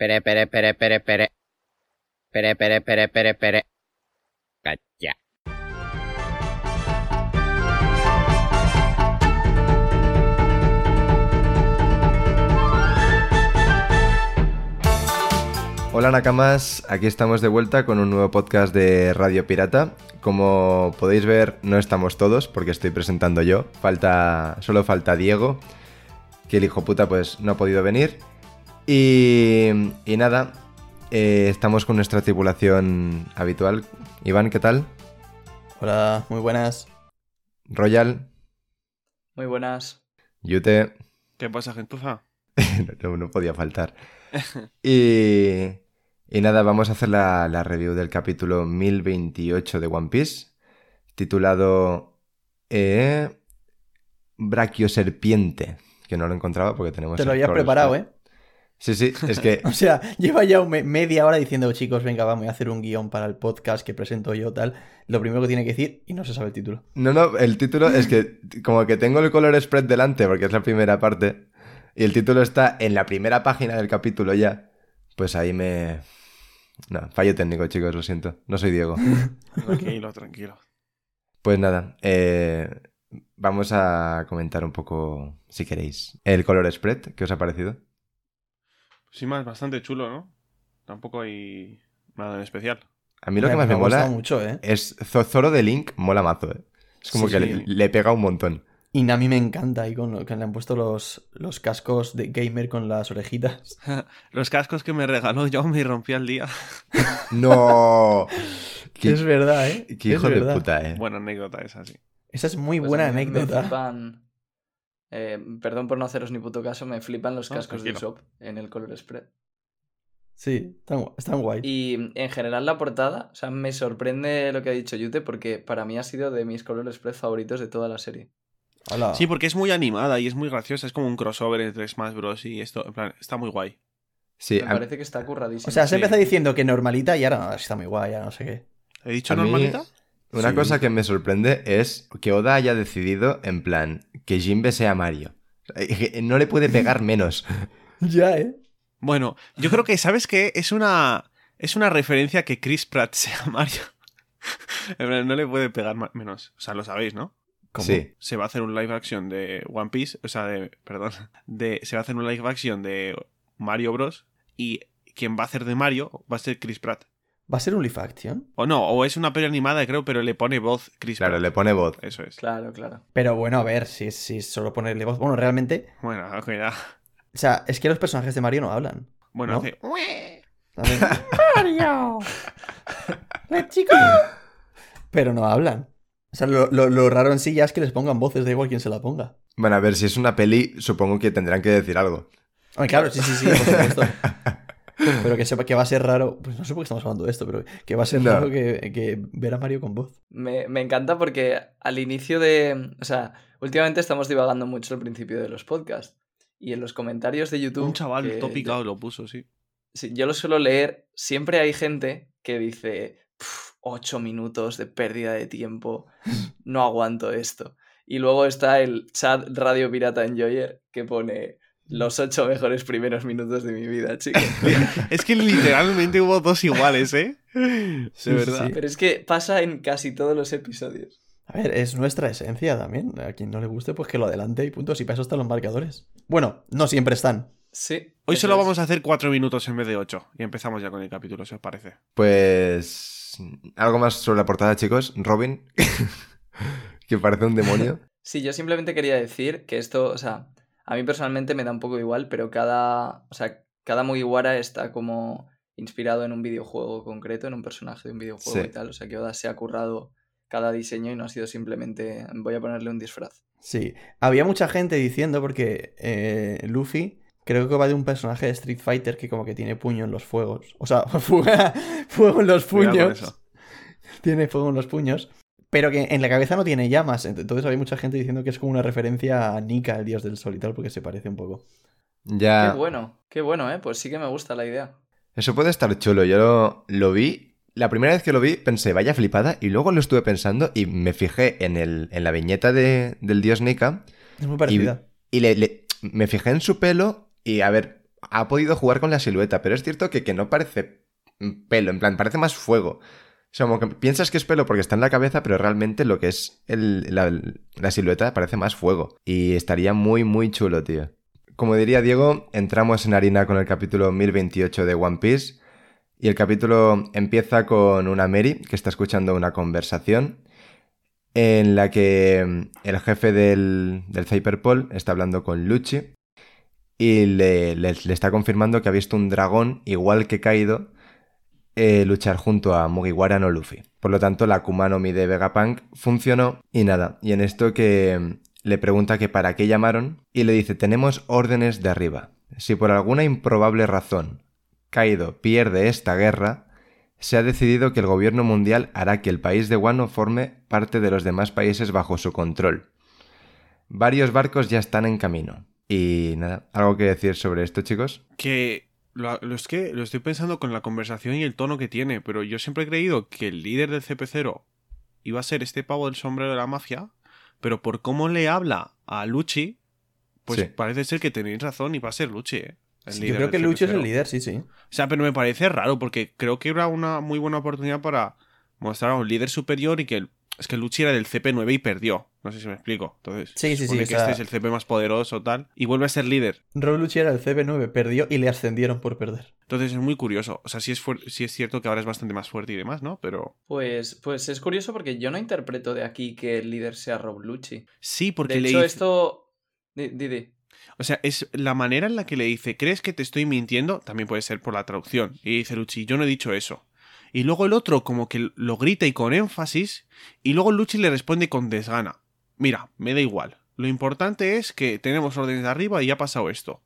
Pere, pere, pere, pere, pere. Pere, pere, pere, pere, pere. Cacha. Hola Nakamas, aquí estamos de vuelta con un nuevo podcast de Radio Pirata. Como podéis ver, no estamos todos porque estoy presentando yo. Falta, solo falta Diego, que el hijo puta pues no ha podido venir. Y, y nada, eh, estamos con nuestra tripulación habitual. Iván, ¿qué tal? Hola, muy buenas. Royal, Muy buenas. Yute, ¿Qué pasa, gentuza? no, no podía faltar. Y, y nada, vamos a hacer la, la review del capítulo 1028 de One Piece, titulado eh, Brachioserpiente, que no lo encontraba porque tenemos... Te lo habías preparado. ¿eh? Sí, sí, es que... O sea, lleva ya me- media hora diciendo, chicos, venga, vamos a hacer un guion para el podcast que presento yo, tal. Lo primero que tiene que decir y no se sabe el título. No, no, el título es que como que tengo el color spread delante porque es la primera parte y el título está en la primera página del capítulo ya, pues ahí me... No, fallo técnico, chicos, lo siento. No soy Diego. Tranquilo, tranquilo. Pues nada, eh, vamos a comentar un poco, si queréis, el color spread, ¿qué os ha parecido? Sí, más bastante chulo, ¿no? Tampoco hay nada en especial. A mí lo que más me, ha gustado mola mucho, ¿eh? es Zo- Zoro de Link, mola mazo, ¿eh? Es como Sí, que sí. Le, le pega un montón. Y Nami me encanta ahí con lo que le han puesto los, los cascos de gamer con las orejitas. Los cascos que me regaló yo me rompí al día. ¡No! Qué, Es verdad, ¿eh? qué hijo Es de verdad. puta, ¿eh? Buena anécdota esa, sí. Esa es muy Pues buena a mí Me anécdota. flipan, eh, perdón por no haceros ni puto caso, me flipan los cascos de. Usopp en el color spread. Sí, están, están guay. Y en general la portada, o sea, me sorprende lo que ha dicho Yute porque para mí ha sido de mis color spread favoritos de toda la serie. Hola. Sí, porque es muy animada y es muy graciosa. Es como un crossover entre Smash Bros. y esto. En plan, está muy guay. Sí, Me a- parece que está curradísimo. O sea, se sí. empieza diciendo que normalita y ahora no, está muy guay, ya no sé qué. ¿He dicho A mí- normalita? Una Sí. cosa que me sorprende es que Oda haya decidido, en plan, que Jinbe sea Mario. No le puede pegar menos. Ya, ¿eh? Bueno, yo creo que, ¿sabes qué? Es una. Es una referencia que Chris Pratt sea Mario. No le puede pegar menos. O sea, lo sabéis, ¿no? ¿Cómo? Sí. se va a hacer un live action de One Piece, o sea, de, perdón, de, se va a hacer un live action de Mario Bros. Y quien va a hacer de Mario va a ser Chris Pratt. ¿Va a ser un live action? O no, o es una peli animada, creo, pero le pone voz Chris Claro, Pratt. le pone voz. Eso es. Claro, claro. Pero bueno, a ver, si, si solo ponerle voz. Bueno, realmente. Bueno, cuidado. O sea, es que los personajes de Mario no hablan. Bueno, ¿No? hace... ¡Mario! ¡Let's go! Pero no hablan. O sea, lo, lo- lo raro en sí ya es que les pongan voces, da igual quién se la ponga. Bueno, a ver, si es una peli, supongo que tendrán que decir algo. Hombre, claro, sí, sí, sí, por supuesto. Pero que sepa que va a ser raro. Pues no sé por qué estamos hablando de esto, pero que va a ser No. raro que, que ver a Mario con voz. Me, me encanta porque al inicio de. O sea, últimamente estamos divagando mucho al principio de los podcasts. Y en los comentarios de YouTube. Un chaval que todo yo- picado lo puso, sí. sí, yo lo suelo leer. Siempre hay gente que dice. "Pf, Ocho minutos de pérdida de tiempo. No aguanto esto. Y luego está el chat Radio Pirata Enjoyer que pone. Los ocho mejores primeros minutos de mi vida, chicos. Es que literalmente hubo dos iguales, ¿eh? Sí, sí, verdad. sí. Pero es que pasa en casi todos los episodios. A ver, es nuestra esencia también. A quien no le guste, pues que lo adelante y punto. Si para eso están los marcadores. Bueno, no siempre están. Sí. Hoy solo es. vamos a hacer cuatro minutos en vez de ocho. Y empezamos ya con el capítulo, si os parece. Pues... Algo más sobre la portada, chicos. Robin, que parece un demonio. Sí, yo simplemente quería decir que esto, o sea, a mí personalmente me da un poco igual, pero cada, o sea, cada Mugiwara está como inspirado en un videojuego concreto, en un personaje de un videojuego Sí. y tal, o sea, que Oda se ha currado cada diseño y no ha sido simplemente voy a ponerle un disfraz. Sí. Había mucha gente diciendo, porque eh, Luffy creo que va de un personaje de Street Fighter que como que tiene puño en los fuegos. O sea, fuego en los puños. Tiene fuego en los puños. Pero que en la cabeza no tiene llamas. Entonces había mucha gente diciendo que es como una referencia a Nika, el dios del sol y tal, porque se parece un poco. Ya... Qué bueno, qué bueno, ¿eh? Pues sí que me gusta la idea. Eso puede estar chulo. Yo lo, lo vi. La primera vez que lo vi pensé, vaya flipada. Y luego lo estuve pensando y me fijé en, el, en la viñeta de- del dios Nika. Es muy Y, parecida. y le, le- me fijé en su pelo. Y a ver, ha podido jugar con la silueta, pero es cierto que, que no parece pelo, en plan, parece más fuego. O sea, como que piensas que es pelo porque está en la cabeza, pero realmente lo que es la, silueta parece más fuego. Y estaría muy, muy chulo, tío. Como diría Diego, entramos en harina con el capítulo 1028 de One Piece. Y el capítulo empieza con una Mary que está escuchando una conversación en la que mm, el jefe del, del Cyberpol está hablando con Lucci y le, le- le está confirmando que ha visto un dragón igual que Kaido eh, luchar junto a Mugiwara no Luffy. Por lo tanto, la Akuma no Mi de Vegapunk funcionó y nada. Y en esto que mm, le pregunta que para qué llamaron y le dice tenemos órdenes de arriba. Si por alguna improbable razón Kaido pierde esta guerra, se ha decidido que el gobierno mundial hará que el país de Wano forme parte de los demás países bajo su control. Varios barcos ya están en camino. Y nada, ¿algo que decir sobre esto, chicos? Que lo, lo es que lo estoy pensando con la conversación y el tono que tiene, pero yo siempre he creído que el líder del CP0 iba a ser este pavo del sombrero de la mafia, pero por cómo le habla a Lucci, pues Sí. parece ser que tenéis razón y va a ser Lucci, ¿eh? Sí, yo creo que del Lucho es el CP0. líder, sí, sí. O sea, pero me parece raro porque creo que era una muy buena oportunidad para mostrar a un líder superior y que el- es que Lucci era del CP9 y perdió. No sé si me explico. Entonces, Sí, sí, supone sí, que o sea- este es el CP más poderoso tal y vuelve a ser líder. Rob Lucci era el CP9, perdió y le ascendieron por perder. Entonces es muy curioso. O sea, sí es, sí es cierto que ahora es bastante más fuerte y demás, ¿no? Pero Pues, pues es curioso porque yo no interpreto de aquí que el líder sea Rob Lucci. sí, porque de le hecho, dice... esto. Di, di, di. O sea, es la manera en la que le dice, ¿crees que te estoy mintiendo? También puede ser por la traducción. Y dice Lucci, yo no he dicho eso. Y luego el otro como que lo grita y con énfasis, y luego Lucci le responde con desgana. Mira, me da igual. Lo importante es que tenemos órdenes de arriba y ha pasado esto.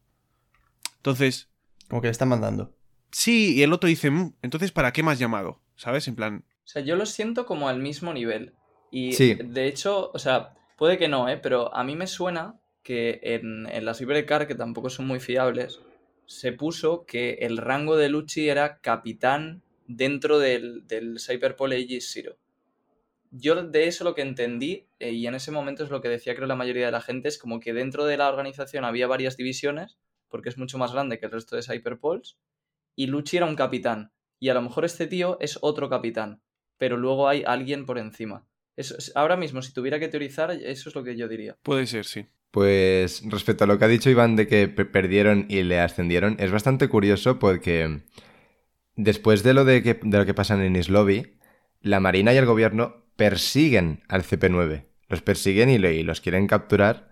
Entonces, Como que le están mandando. sí, y el otro dice, "Mm, entonces ¿para qué me has llamado? ¿Sabes? En plan, O sea, yo lo siento como al mismo nivel. Y Sí. de hecho, o sea, puede que no, ¿eh? Pero a mí me suena que en, en las Ibercar, que tampoco son muy fiables, se puso que el rango de Lucci era capitán dentro del, del Cyberpol Aegis Zero. Yo de eso lo que entendí, eh, y en ese momento es lo que decía creo la mayoría de la gente, es como que dentro de la organización había varias divisiones, porque es mucho más grande que el resto de Cyberpols, y Lucci era un capitán. Y a lo mejor este tío es otro capitán, pero luego hay alguien por encima. Eso es- ahora mismo, si tuviera que teorizar, eso es lo que yo diría. puede ser, sí. Pues respecto a lo que ha dicho Iván de que pe- perdieron y le ascendieron, es bastante curioso porque después de lo de, que, de lo que pasa en Lobby, la Marina y el gobierno persiguen al CP9. Los persiguen y, lo- y los quieren capturar.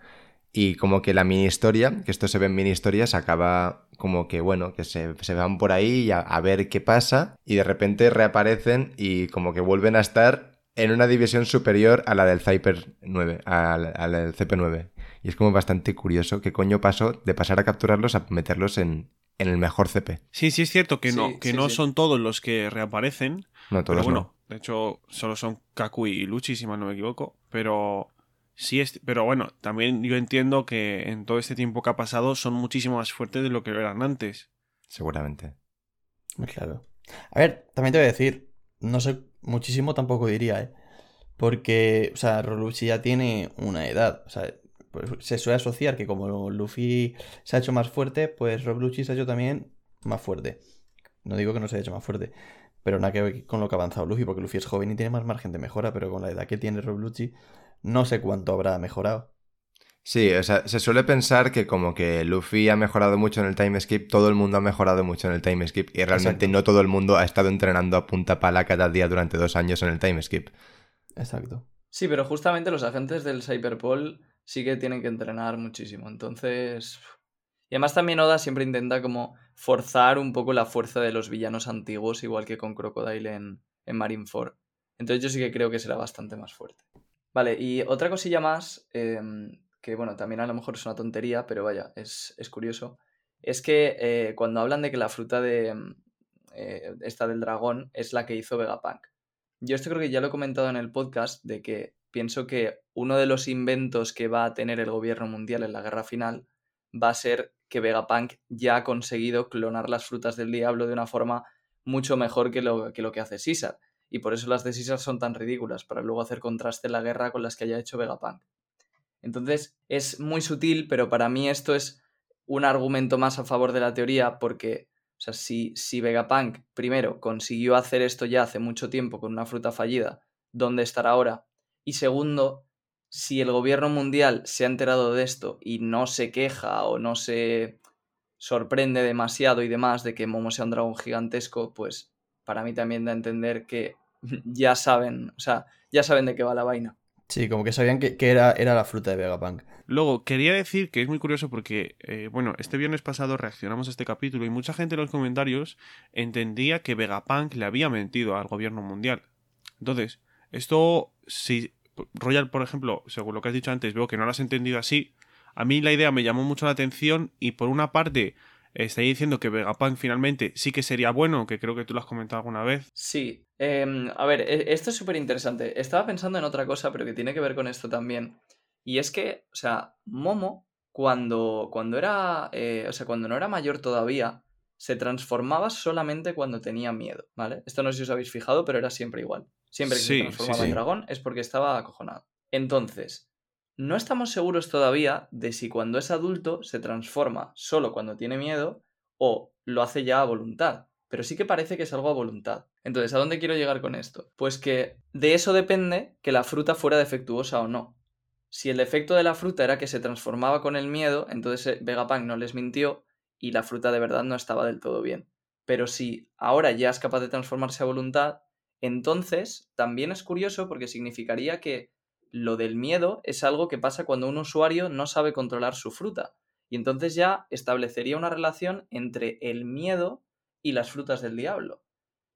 Y como que la mini historia, que esto se ve en mini historias, acaba como que, bueno, que se, se van por ahí y a, a ver qué pasa. Y de repente reaparecen y como que vuelven a estar en una división superior a la del Cyper 9, a la, a la del CP9. Y es como bastante curioso qué coño pasó de pasar a capturarlos a meterlos en, en el mejor CP. Sí, sí es cierto que Sí, no, que sí, no sí. son todos los que reaparecen, No, todos Pero bueno, no. De hecho, solo son Kaku y Lucci, si mal no me equivoco. Pero sí es. Pero bueno, también yo entiendo que en todo este tiempo que ha pasado son muchísimo más fuertes de lo que eran antes. Seguramente. Muy Claro. A ver, también te voy a decir, no sé, muchísimo tampoco diría, ¿eh? Porque, o sea, Luffy ya tiene una edad. O sea, pues se suele asociar que como Luffy se ha hecho más fuerte, pues Rob Lucci se ha hecho también más fuerte. No digo que no se haya hecho más fuerte, pero nada que ver con lo que ha avanzado Luffy, porque Luffy es joven y tiene más margen de mejora, pero con la edad que tiene Rob Lucci, no sé cuánto habrá mejorado. Sí, o sea, se suele pensar que como que Luffy ha mejorado mucho en el time skip, todo el mundo ha mejorado mucho en el time skip y realmente Exacto. no todo el mundo ha estado entrenando a punta pala cada día durante dos años en el time skip. Exacto. Sí, pero justamente los agentes del Cyberpol sí que tienen que entrenar muchísimo. Entonces. Y además también Oda siempre intenta como forzar un poco la fuerza de los villanos antiguos, igual que con Crocodile en, en Marineford. Entonces yo sí que creo que será bastante más fuerte. Vale, y otra cosilla más, em, que bueno, también a lo mejor es una tontería, pero vaya, es, es curioso, es que eh, cuando hablan de que la fruta de eh, esta del dragón es la que hizo Vegapunk. Yo esto creo que ya lo he comentado en el podcast, de que pienso que uno de los inventos que va a tener el gobierno mundial en la guerra final va a ser que Vegapunk ya ha conseguido clonar las frutas del diablo de una forma mucho mejor que lo que, hace Caesar. Y por eso las de Caesar son tan ridículas, para luego hacer contraste en la guerra con las que haya hecho Vegapunk. Entonces es muy sutil, pero para mí esto es un argumento más a favor de la teoría porque, o sea, si, si Vegapunk, primero, consiguió hacer esto ya hace mucho tiempo con una fruta fallida, ¿dónde estará ahora? Y segundo, si el gobierno mundial se ha enterado de esto y no se queja o no se sorprende demasiado y demás de que Momo sea un dragón gigantesco, pues para mí también da a entender que ya saben, o sea, ya saben de qué va la vaina. Sí, como que sabían que, que era, era la fruta de Vegapunk. Luego, quería decir que es muy curioso porque, eh, bueno, este viernes pasado reaccionamos a este capítulo y mucha gente en los comentarios entendía que Vegapunk le había mentido al gobierno mundial. Entonces, esto, si Royal, por ejemplo, según lo que has dicho antes, veo que no lo has entendido así, a mí la idea me llamó mucho la atención y por una parte estáis diciendo que Vegapunk finalmente sí que sería bueno, que creo que tú lo has comentado alguna vez. Sí, em, a ver, e- esto es súper interesante. Estaba pensando en otra cosa, pero que tiene que ver con esto también. Y es que, o sea, Momo, cuando, cuando era, eh, o sea, cuando no era mayor todavía, se transformaba solamente cuando tenía miedo, ¿vale? Esto no sé si os habéis fijado, pero era siempre igual. Siempre que Sí, se transformaba sí. en dragón es porque estaba acojonado. Entonces, no estamos seguros todavía de si cuando es adulto se transforma solo cuando tiene miedo o lo hace ya a voluntad. Pero sí que parece que es algo a voluntad. Entonces, ¿a dónde quiero llegar con esto? Pues que de eso depende que la fruta fuera defectuosa o no. Si el defecto de la fruta era que se transformaba con el miedo, entonces eh, Vegapunk no les mintió y la fruta de verdad no estaba del todo bien. Pero si ahora ya es capaz de transformarse a voluntad, entonces también es curioso porque significaría que lo del miedo es algo que pasa cuando un usuario no sabe controlar su fruta. Y entonces ya establecería una relación entre el miedo y las frutas del diablo.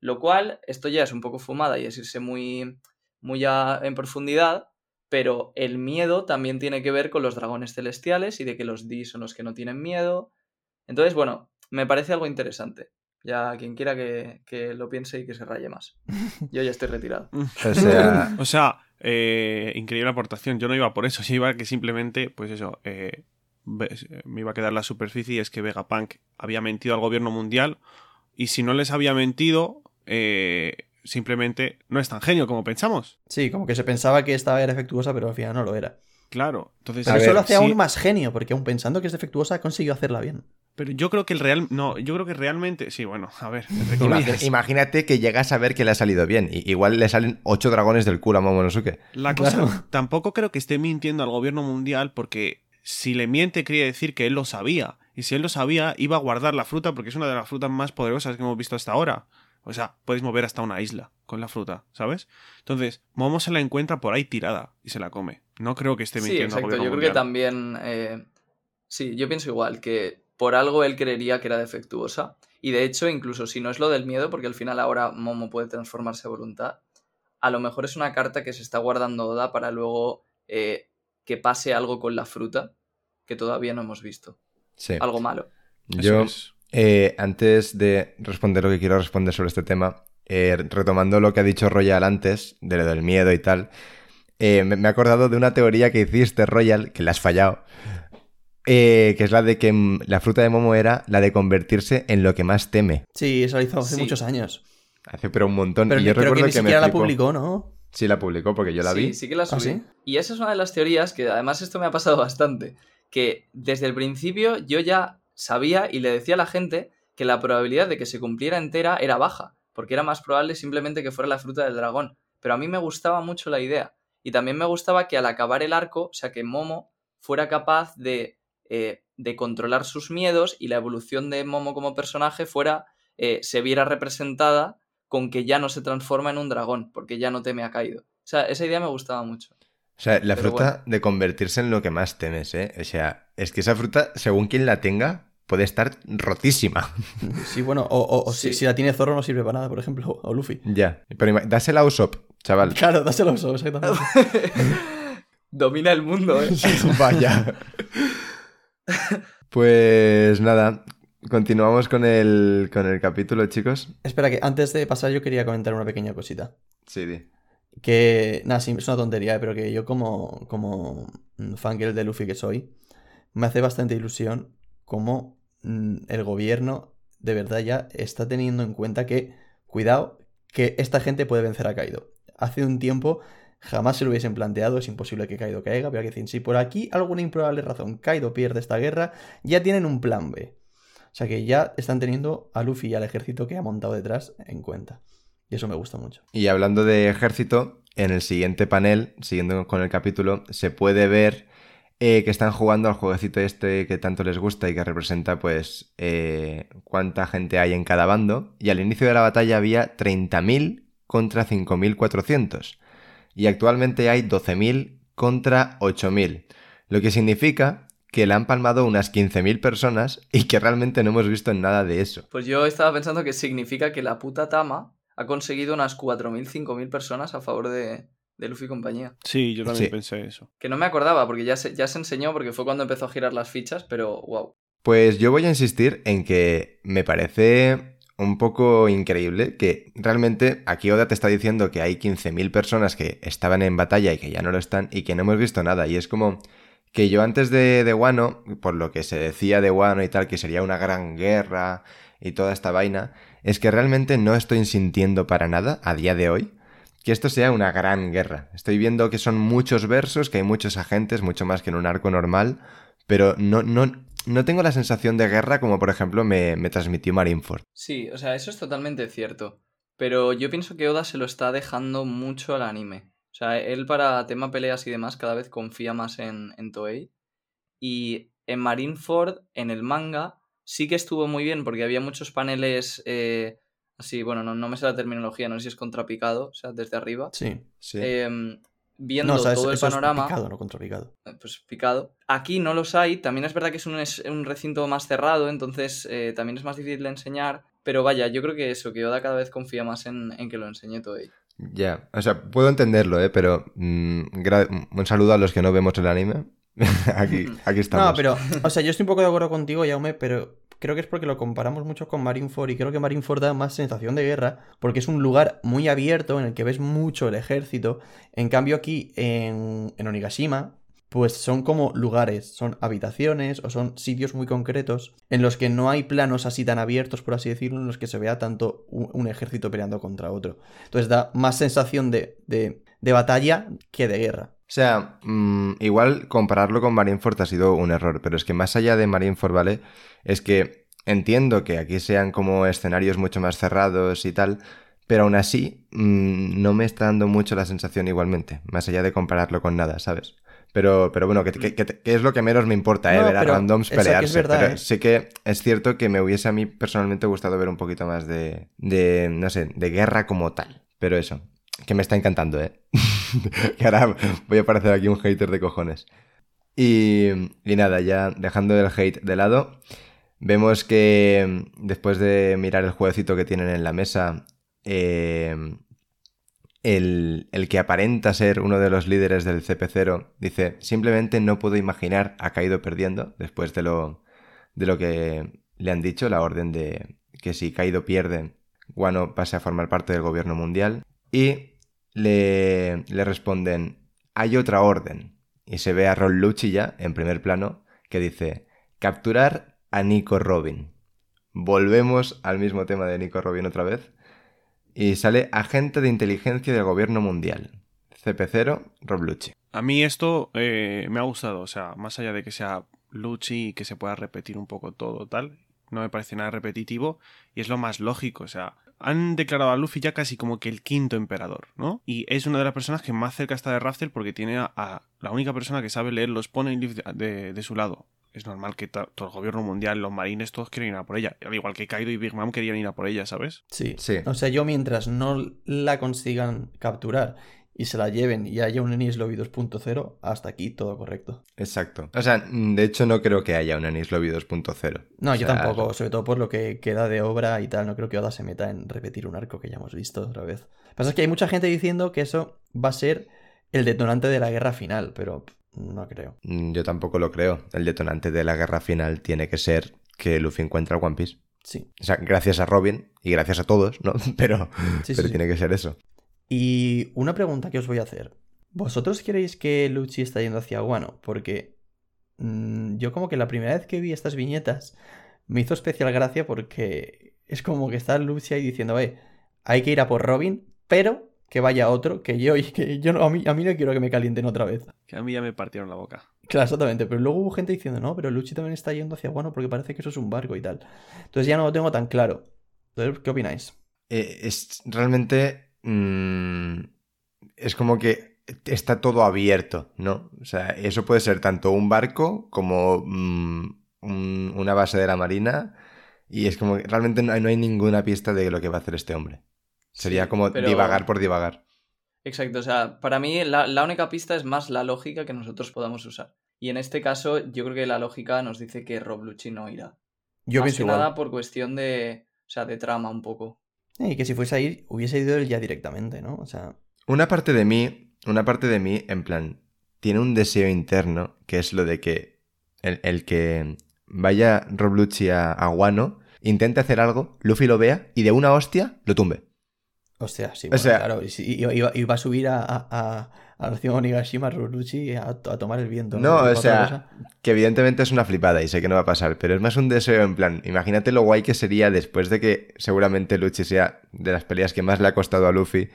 Lo cual, esto ya es un poco fumada y es irse muy, muy en profundidad, pero el miedo también tiene que ver con los dragones celestiales y de que los Di son los que no tienen miedo. Entonces, bueno, me parece algo interesante. Ya quien quiera que, que lo piense y que se raye más. Yo ya estoy retirado. O sea, O sea, eh, increíble aportación. Yo no iba por eso, yo iba que simplemente, pues eso, eh, me iba a quedar la superficie y es que Vegapunk había mentido al gobierno mundial y si no les había mentido, eh, simplemente no es tan genio como pensamos. Sí, como que se pensaba que esta era defectuosa, pero al final no lo era. Claro, entonces... Pero ver, eso lo hace sí, aún más genio, porque aún pensando que es defectuosa, consiguió hacerla bien. Pero yo creo que el real... No, yo creo que realmente... Sí, bueno, a ver, imagínate que llegas a ver que le ha salido bien. I- igual le salen ocho dragones del culo a Momonosuke. La cosa, Claro. tampoco creo que esté mintiendo al gobierno mundial porque si le miente quiere decir que él lo sabía. Y si él lo sabía, iba a guardar la fruta porque es una de las frutas más poderosas que hemos visto hasta ahora. O sea, puedes mover hasta una isla con la fruta, ¿sabes? Entonces, Momo se la encuentra por ahí tirada y se la come. No creo que esté Sí, mintiendo al exacto. gobierno Yo creo que también. eh, sí, yo pienso igual, que por algo él creería que era defectuosa. Y de hecho, incluso si no es lo del miedo, porque al final ahora Momo puede transformarse a voluntad, a lo mejor es una carta que se está guardando Oda para luego eh, que pase algo con la fruta que todavía no hemos visto. Sí. Algo malo. Yo, es. eh, antes de responder lo que quiero responder sobre este tema, eh, retomando lo que ha dicho Royal antes, de lo del miedo y tal, eh, me, me he acordado de una teoría que hiciste, Royal, que la has fallado, eh, que es la de que mm, la fruta de Momo era la de convertirse en lo que más teme. Sí, eso lo hizo hace Sí. muchos años. Hace pero un montón. Pero y ni- yo creo que recuerdo ni que, me siquiera la publicó, ¿no? Sí, la publicó porque yo la sí, vi. sí que la subí. sí? Y esa es una de las teorías que además esto me ha pasado bastante. Que desde el principio yo ya sabía y le decía a la gente que la probabilidad de que se cumpliera entera era baja. Porque era más probable simplemente que fuera la fruta del dragón. Pero a mí me gustaba mucho la idea. Y también me gustaba que al acabar el arco, o sea, que Momo fuera capaz de, eh, de controlar sus miedos y la evolución de Momo como personaje fuera, eh, se viera representada con que ya no se transforma en un dragón, porque ya no teme a Kaido. O sea, esa idea me gustaba mucho. O sea, la Pero fruta bueno. de convertirse en lo que más temes, ¿eh? O sea, es que esa fruta, según quien la tenga, puede estar rotísima. Sí, bueno, o, o- o si, Sí. si la tiene Zorro no sirve para nada, por ejemplo, o Luffy. ya. Pero dásela a Usopp, chaval. Claro, dáselo a eso, exactamente. Domina el mundo, ¿eh? Vaya. Pues nada, continuamos con el, con el capítulo, chicos. Espera, que antes de pasar yo quería comentar una pequeña cosita. Sí, di. Que, nada, sí, es una tontería, eh, pero que yo como, como mm, fangirl de Luffy que soy, me hace bastante ilusión cómo mm, el gobierno de verdad ya está teniendo en cuenta que, cuidado, que esta gente puede vencer a Kaido. Hace un tiempo jamás se lo hubiesen planteado, es imposible que Kaido caiga, pero que decir, si por aquí alguna improbable razón Kaido pierde esta guerra, ya tienen un plan B. O sea que ya están teniendo a Luffy y al ejército que ha montado detrás en cuenta. Y eso me gusta mucho. Y hablando de ejército, en el siguiente panel, siguiendo con el capítulo, se puede ver eh, que están jugando al jueguecito este que tanto les gusta y que representa pues eh, cuánta gente hay en cada bando. Y al inicio de la batalla había 30.000 contra 5.400. Y actualmente hay 12.000 contra 8.000. Lo que significa que le han palmado unas 15.000 personas y que realmente no hemos visto nada de eso. Pues yo estaba pensando que significa que la puta Tama ha conseguido unas 4.000, 5.000 personas a favor de, de Luffy y compañía. Sí, yo también Sí. pensé eso. Que no me acordaba porque ya se, ya se enseñó porque fue cuando empezó a girar las fichas, pero wow. Pues yo voy a insistir en que me parece un poco increíble que realmente aquí Oda te está diciendo que hay 15.000 personas que estaban en batalla y que ya no lo están y que no hemos visto nada. Y es como que yo antes de, de Wano, por lo que se decía de Wano y tal, que sería una gran guerra y toda esta vaina, es que realmente no estoy sintiendo para nada a día de hoy que esto sea una gran guerra. Estoy viendo que son muchos versos, que hay muchos agentes, mucho más que en un arco normal, pero no, no, no tengo la sensación de guerra como por ejemplo me, me transmitió Marineford. Sí, o sea, eso es totalmente cierto. Pero yo pienso que Oda se lo está dejando mucho al anime. O sea, él para tema peleas y demás cada vez confía más en, en Toei. Y en Marineford, en el manga, sí que estuvo muy bien porque había muchos paneles eh, así, bueno, no, no me sé la terminología, no sé si es contrapicado, o sea, desde arriba. Sí. Sí. em, viendo No, o sea, todo eso, el eso es panorama. picado, no contrapicado. eh, pues picado. Aquí no los hay, también es verdad que es un, es un recinto más cerrado, entonces eh, también es más difícil de enseñar, pero vaya, yo creo que eso, que Oda cada vez confía más en, en que lo enseñe Toei. Ya, o sea, puedo entenderlo, ¿eh? Pero mm, gra- un saludo a los que no vemos el anime. aquí, aquí estamos. No, pero, o sea, yo estoy un poco de acuerdo contigo, Jaume, pero creo que es porque lo comparamos mucho con Marineford y creo que Marineford da más sensación de guerra porque es un lugar muy abierto en el que ves mucho el ejército. En cambio aquí en, en Onigashima, pues son como lugares, son habitaciones o son sitios muy concretos en los que no hay planos así tan abiertos, por así decirlo, en los que se vea tanto un, un ejército peleando contra otro. Entonces da más sensación de, de, de batalla que de guerra. O sea, mm, igual compararlo con Marineford ha sido un error, pero es que más allá de Marineford, ¿vale? Es que entiendo que aquí sean como escenarios mucho más cerrados y tal, pero aún así mm, no me está dando mucho la sensación igualmente, más allá de compararlo con nada, ¿sabes? Pero, pero bueno, que, que- que- que es lo que menos me importa, ¿eh? No, ver a randoms que es pelearse. verdad, pero ¿eh? sí que es cierto que me hubiese a mí personalmente gustado ver un poquito más de, de, no sé, de guerra como tal. Pero eso, que me está encantando, ¿eh? que ahora voy a parecer aquí un hater de cojones. Y, y nada, ya dejando el hate de lado, vemos que mm, después de mirar el jueguecito que tienen en la mesa, eh, el, el que aparenta ser uno de los líderes del CP0 dice, simplemente no puedo imaginar a Kaido perdiendo después de lo, de lo que le han dicho, la orden de que si Kaido pierde, Wano pase a formar parte del gobierno mundial. Y le, le responden, hay otra orden. Y se ve a Ron Lucci ya, en primer plano, que dice, capturar a Nico Robin. Volvemos al mismo tema de Nico Robin otra vez. Y sale agente de inteligencia del gobierno mundial. CP0, Rob Lucci. A mí esto eh, me ha gustado, o sea, más allá de que sea Luchi y que se pueda repetir un poco todo tal, no me parece nada repetitivo y es lo más lógico, o sea, han declarado a Luffy ya casi como que el quinto emperador, ¿no? Y es una de las personas que más cerca está de Raftel porque tiene a, a la única persona que sabe leer los poneglyphs de, de, de su lado. Es normal que todo el gobierno mundial, los marines, todos quieren ir a por ella. Al igual que Kaido y Big Mom querían ir a por ella, ¿sabes? Sí. Sí. O sea, yo mientras no la consigan capturar y se la lleven y haya un Enies Lobby 2.0, hasta aquí todo correcto. Exacto. O sea, de hecho no creo que haya un Anis Lobby 2.0. No, O yo sea, tampoco, sobre todo por lo que queda de obra y tal, no creo que Oda se meta en repetir un arco que ya hemos visto otra vez. Lo que pasa es que hay mucha gente diciendo que eso va a ser el detonante de la guerra final, pero no creo. Mm, Yo tampoco lo creo. El detonante de la guerra final tiene que ser que Luffy encuentra el One Piece. Sí, O sea, gracias a Robin y gracias a todos, ¿no? Pero, sí, pero sí, sí. tiene que ser eso. Y una pregunta que os voy a hacer. ¿Vosotros creéis que Lucci está yendo hacia Guano? Porque mm, yo como que la primera vez que vi estas viñetas me hizo especial gracia porque es como que está Lucci ahí diciendo, eh, hay que ir a por Robin, pero que vaya otro, que yo, que yo no, a, mí, a mí no quiero que me calienten otra vez. Que a mí ya me partieron la boca. Claro, exactamente. Pero luego hubo gente diciendo, no, pero Luchi también está yendo hacia Guano porque parece que eso es un barco y tal. Entonces ya no lo tengo tan claro. Entonces, ¿qué opináis? Eh, es realmente. Mm, es como que está todo abierto, ¿no? O sea, eso puede ser tanto un barco como mm, un- una base de la marina. Y es como que realmente no hay, no hay ninguna pista de lo que va a hacer este hombre. Sería Sí, como pero- divagar por divagar. Exacto, o sea, para mí la, la única pista es más la lógica que nosotros podamos usar. Y en este caso, yo creo que la lógica nos dice que Rob Lucci no irá. Yo más que igual. nada por cuestión de, o sea, de trama un poco. Eh, Y que si fuese a ir, hubiese ido él ya directamente, ¿no? O sea, Una parte de mí, una parte de mí, en plan, tiene un deseo interno, que es lo de que el, el que vaya Rob Lucci a, a Wano, intente hacer algo, Luffy lo vea y de una hostia lo tumbe. hostia, sí, O bueno, sea- claro. Y, y- va, y va a subir a, a, a, ciudad Onigashima, Roluchi, a, a tomar el viento. No, o sea, que evidentemente es una flipada y sé que no va a pasar, pero es más un deseo en plan, imagínate lo guay que sería después de que seguramente Lucci sea de las peleas que más le ha costado a Luffy,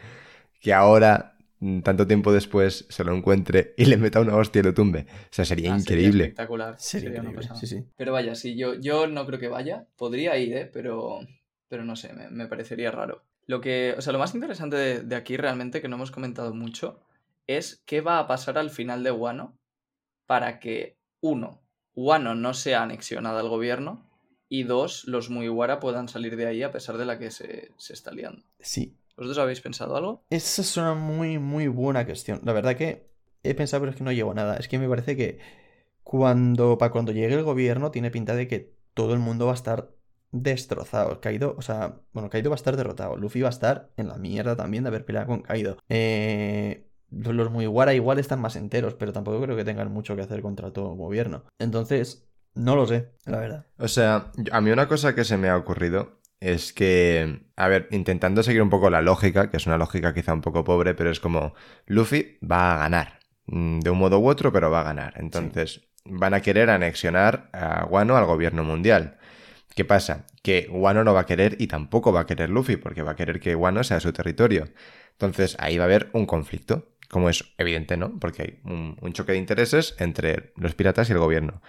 que ahora, mm, tanto tiempo después, se lo encuentre y le meta una hostia y lo tumbe. O sea, sería Ah, sería increíble. espectacular. Sería sería una increíble, pasada. sí, sí. Pero vaya, sí, yo, yo no creo que vaya. Podría ir, ¿eh? Pero, pero no sé, me, me parecería raro. Lo que, o sea, lo más interesante de, de aquí realmente, que no hemos comentado mucho, es qué va a pasar al final de Wano para que, uno, Wano no sea anexionada al gobierno y dos, los Mugiwara puedan salir de ahí a pesar de la que se, se está liando. Sí. ¿Vosotros habéis pensado algo? Esa es una muy, muy buena cuestión. La verdad que he pensado, pero es que no llego a nada. Es que me parece que cuando, para cuando llegue el gobierno, tiene pinta de que todo el mundo va a estar destrozado. Kaido, o sea, bueno, Kaido va a estar derrotado. Luffy va a estar en la mierda también de haber peleado con Kaido. Eh, los Mugiwara igual están más enteros, pero tampoco creo que tengan mucho que hacer contra todo el gobierno. Entonces, no lo sé, la verdad. O sea, a mí una cosa que se me ha ocurrido es que, a ver, intentando seguir un poco la lógica, que es una lógica quizá un poco pobre, pero es como, Luffy va a ganar, mm, de un modo u otro, pero va a ganar. Entonces, van a querer anexionar a Wano al gobierno mundial. ¿Qué pasa? Que Wano no va a querer y tampoco va a querer Luffy, porque va a querer que Wano sea su territorio. Entonces, ahí va a haber un conflicto, como es evidente, ¿no? Porque hay un, choque de intereses entre los piratas y el gobierno.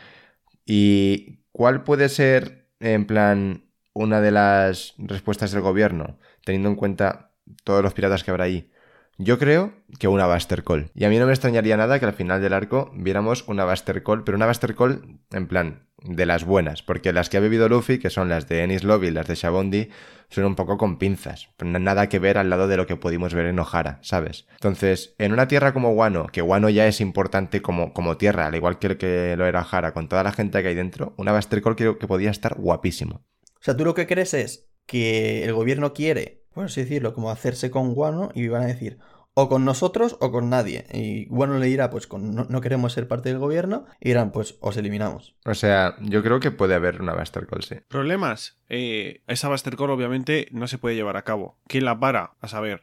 ¿Y cuál puede ser, en plan, una de las respuestas del gobierno, teniendo en cuenta todos los piratas que habrá ahí? Yo creo que una Buster Call. Y a mí no me extrañaría nada que al final del arco viéramos una Buster Call, pero una Buster Call en plan de las buenas, porque las que ha bebido Luffy, que son las de Ennis Lobby y las de Shabondi, son un poco con pinzas, nada que ver al lado de lo que pudimos ver en Ohara, ¿sabes? Entonces, en una tierra como Wano, que Wano ya es importante como, como tierra, al igual que, lo que lo era Ohara, con toda la gente que hay dentro, una Call creo que podía estar guapísimo. O sea, tú lo que crees es que el gobierno quiere, por así decirlo, como hacerse con Guano y van a decir o con nosotros o con nadie. Y Guano le dirá, pues con, no, no queremos ser parte del gobierno y dirán, pues os eliminamos. O sea, yo creo que puede haber una Buster Call, sí. Problemas. Eh, esa Buster Call obviamente no se puede llevar a cabo. ¿Quién la para? A saber.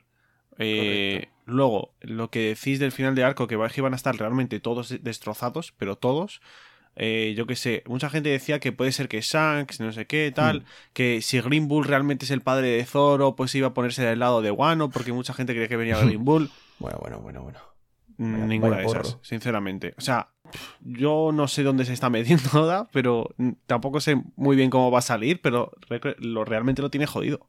Eh, luego, lo que decís del final de arco, que va- que van a estar realmente todos de- destrozados, pero todos. Eh, yo qué sé, mucha gente decía que puede ser que Shanks, no sé qué, tal, Hmm. que si Green Bull realmente es el padre de Zoro, pues iba a ponerse del lado de Wano, porque mucha gente creía que venía Green Bull. Bueno, bueno, bueno, bueno. Mm, Vaya- Ninguna vaya de esas, porro. sinceramente. O sea, yo no sé dónde se está metiendo Oda, pero tampoco sé muy bien cómo va a salir, pero lo, realmente lo tiene jodido.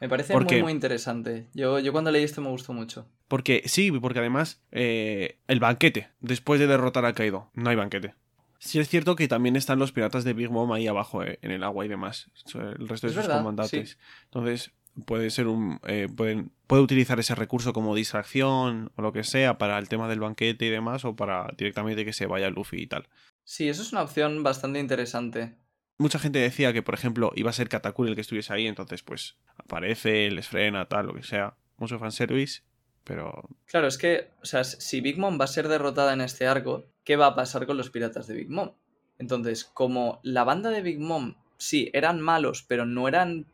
Me parece ¿Por muy, muy interesante. Yo, yo cuando leí esto me gustó mucho. Porque sí, porque además eh, el banquete, después de derrotar a Kaido, no hay banquete. Sí es cierto que también están los piratas de Big Mom ahí abajo eh, en el agua y demás, el resto de Es sus verdad, comandantes. Entonces puede ser un, eh, pueden, puede utilizar ese recurso como distracción o lo que sea para el tema del banquete y demás o para directamente que se vaya Luffy y tal. Sí, eso es una opción bastante interesante. Mucha gente decía que, por ejemplo, iba a ser Katakuri el que estuviese ahí, entonces pues aparece, les frena, tal, lo que sea. Mucho fanservice, pero Claro, es que, o sea, si Big Mom va a ser derrotada en este arco, ¿qué va a pasar con los piratas de Big Mom? Entonces, como la banda de Big Mom, sí, eran malos, pero no eran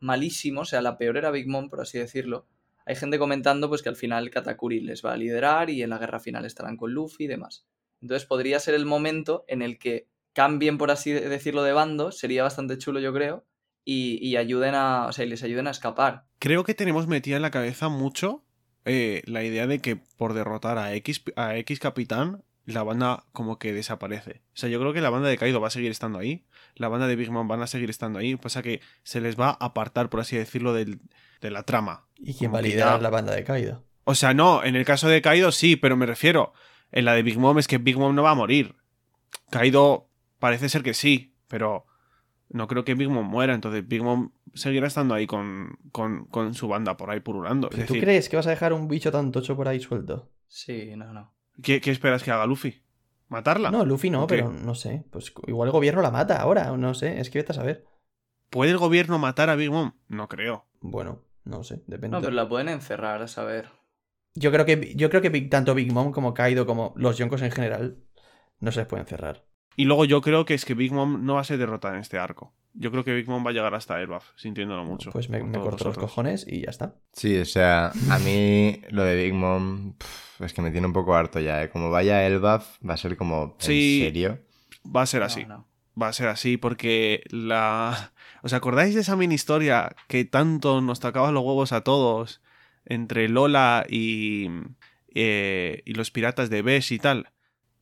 malísimos, o sea, la peor era Big Mom, por así decirlo, hay gente comentando pues que al final Katakuri les va a liderar y en la guerra final estarán con Luffy y demás. Entonces podría ser el momento en el que cambien, por así de- decirlo, de bando, sería bastante chulo, yo creo, y, ayuden a, o sea, les ayuden a escapar. creo que tenemos metida en la cabeza mucho eh, la idea de que por derrotar a X, a X capitán, la banda como que desaparece. O sea, yo creo que la banda de Kaido va a seguir estando ahí, la banda de Big Mom van a seguir estando ahí, pasa que se les va a apartar, por así decirlo, del- de la trama. ¿Y quién va a liderar la banda de Kaido? O sea, no, en el caso de Kaido sí, pero me refiero, en la de Big Mom es que Big Mom no va a morir. Kaido parece ser que sí, pero no creo que Big Mom muera, entonces Big Mom seguirá estando ahí con, con, con su banda por ahí purulando. Es ¿Pero ¿Tú decir, crees que vas a dejar un bicho tan tocho por ahí suelto? Sí, no, no. ¿Qué, qué esperas que haga Luffy? ¿Matarla? No, Luffy no, pero no sé. Pues igual el gobierno la mata ahora, no sé. Es que vete a saber. ¿Puede el gobierno matar a Big Mom? No creo. Bueno, no sé, depende. No, pero la pueden encerrar, a saber. Yo creo que, yo creo que Big- tanto Big Mom como Kaido como los Yonkos en general no se les pueden cerrar. Y luego yo creo que es que Big Mom no va a ser derrotada en este arco. Yo creo que Big Mom va a llegar hasta Elbaf, sintiéndolo mucho. Pues me, corto los cojones y ya está. Sí, o sea, a mí lo de Big Mom es que me tiene un poco harto ya, ¿eh? Como vaya Elbaf, va a ser como, ¿en Sí. serio? Va a ser así. no. Va a ser así porque la... ¿Os acordáis de esa mini historia que tanto nos tocaba los huevos a todos entre Lola y, eh, y los piratas de Besh y tal?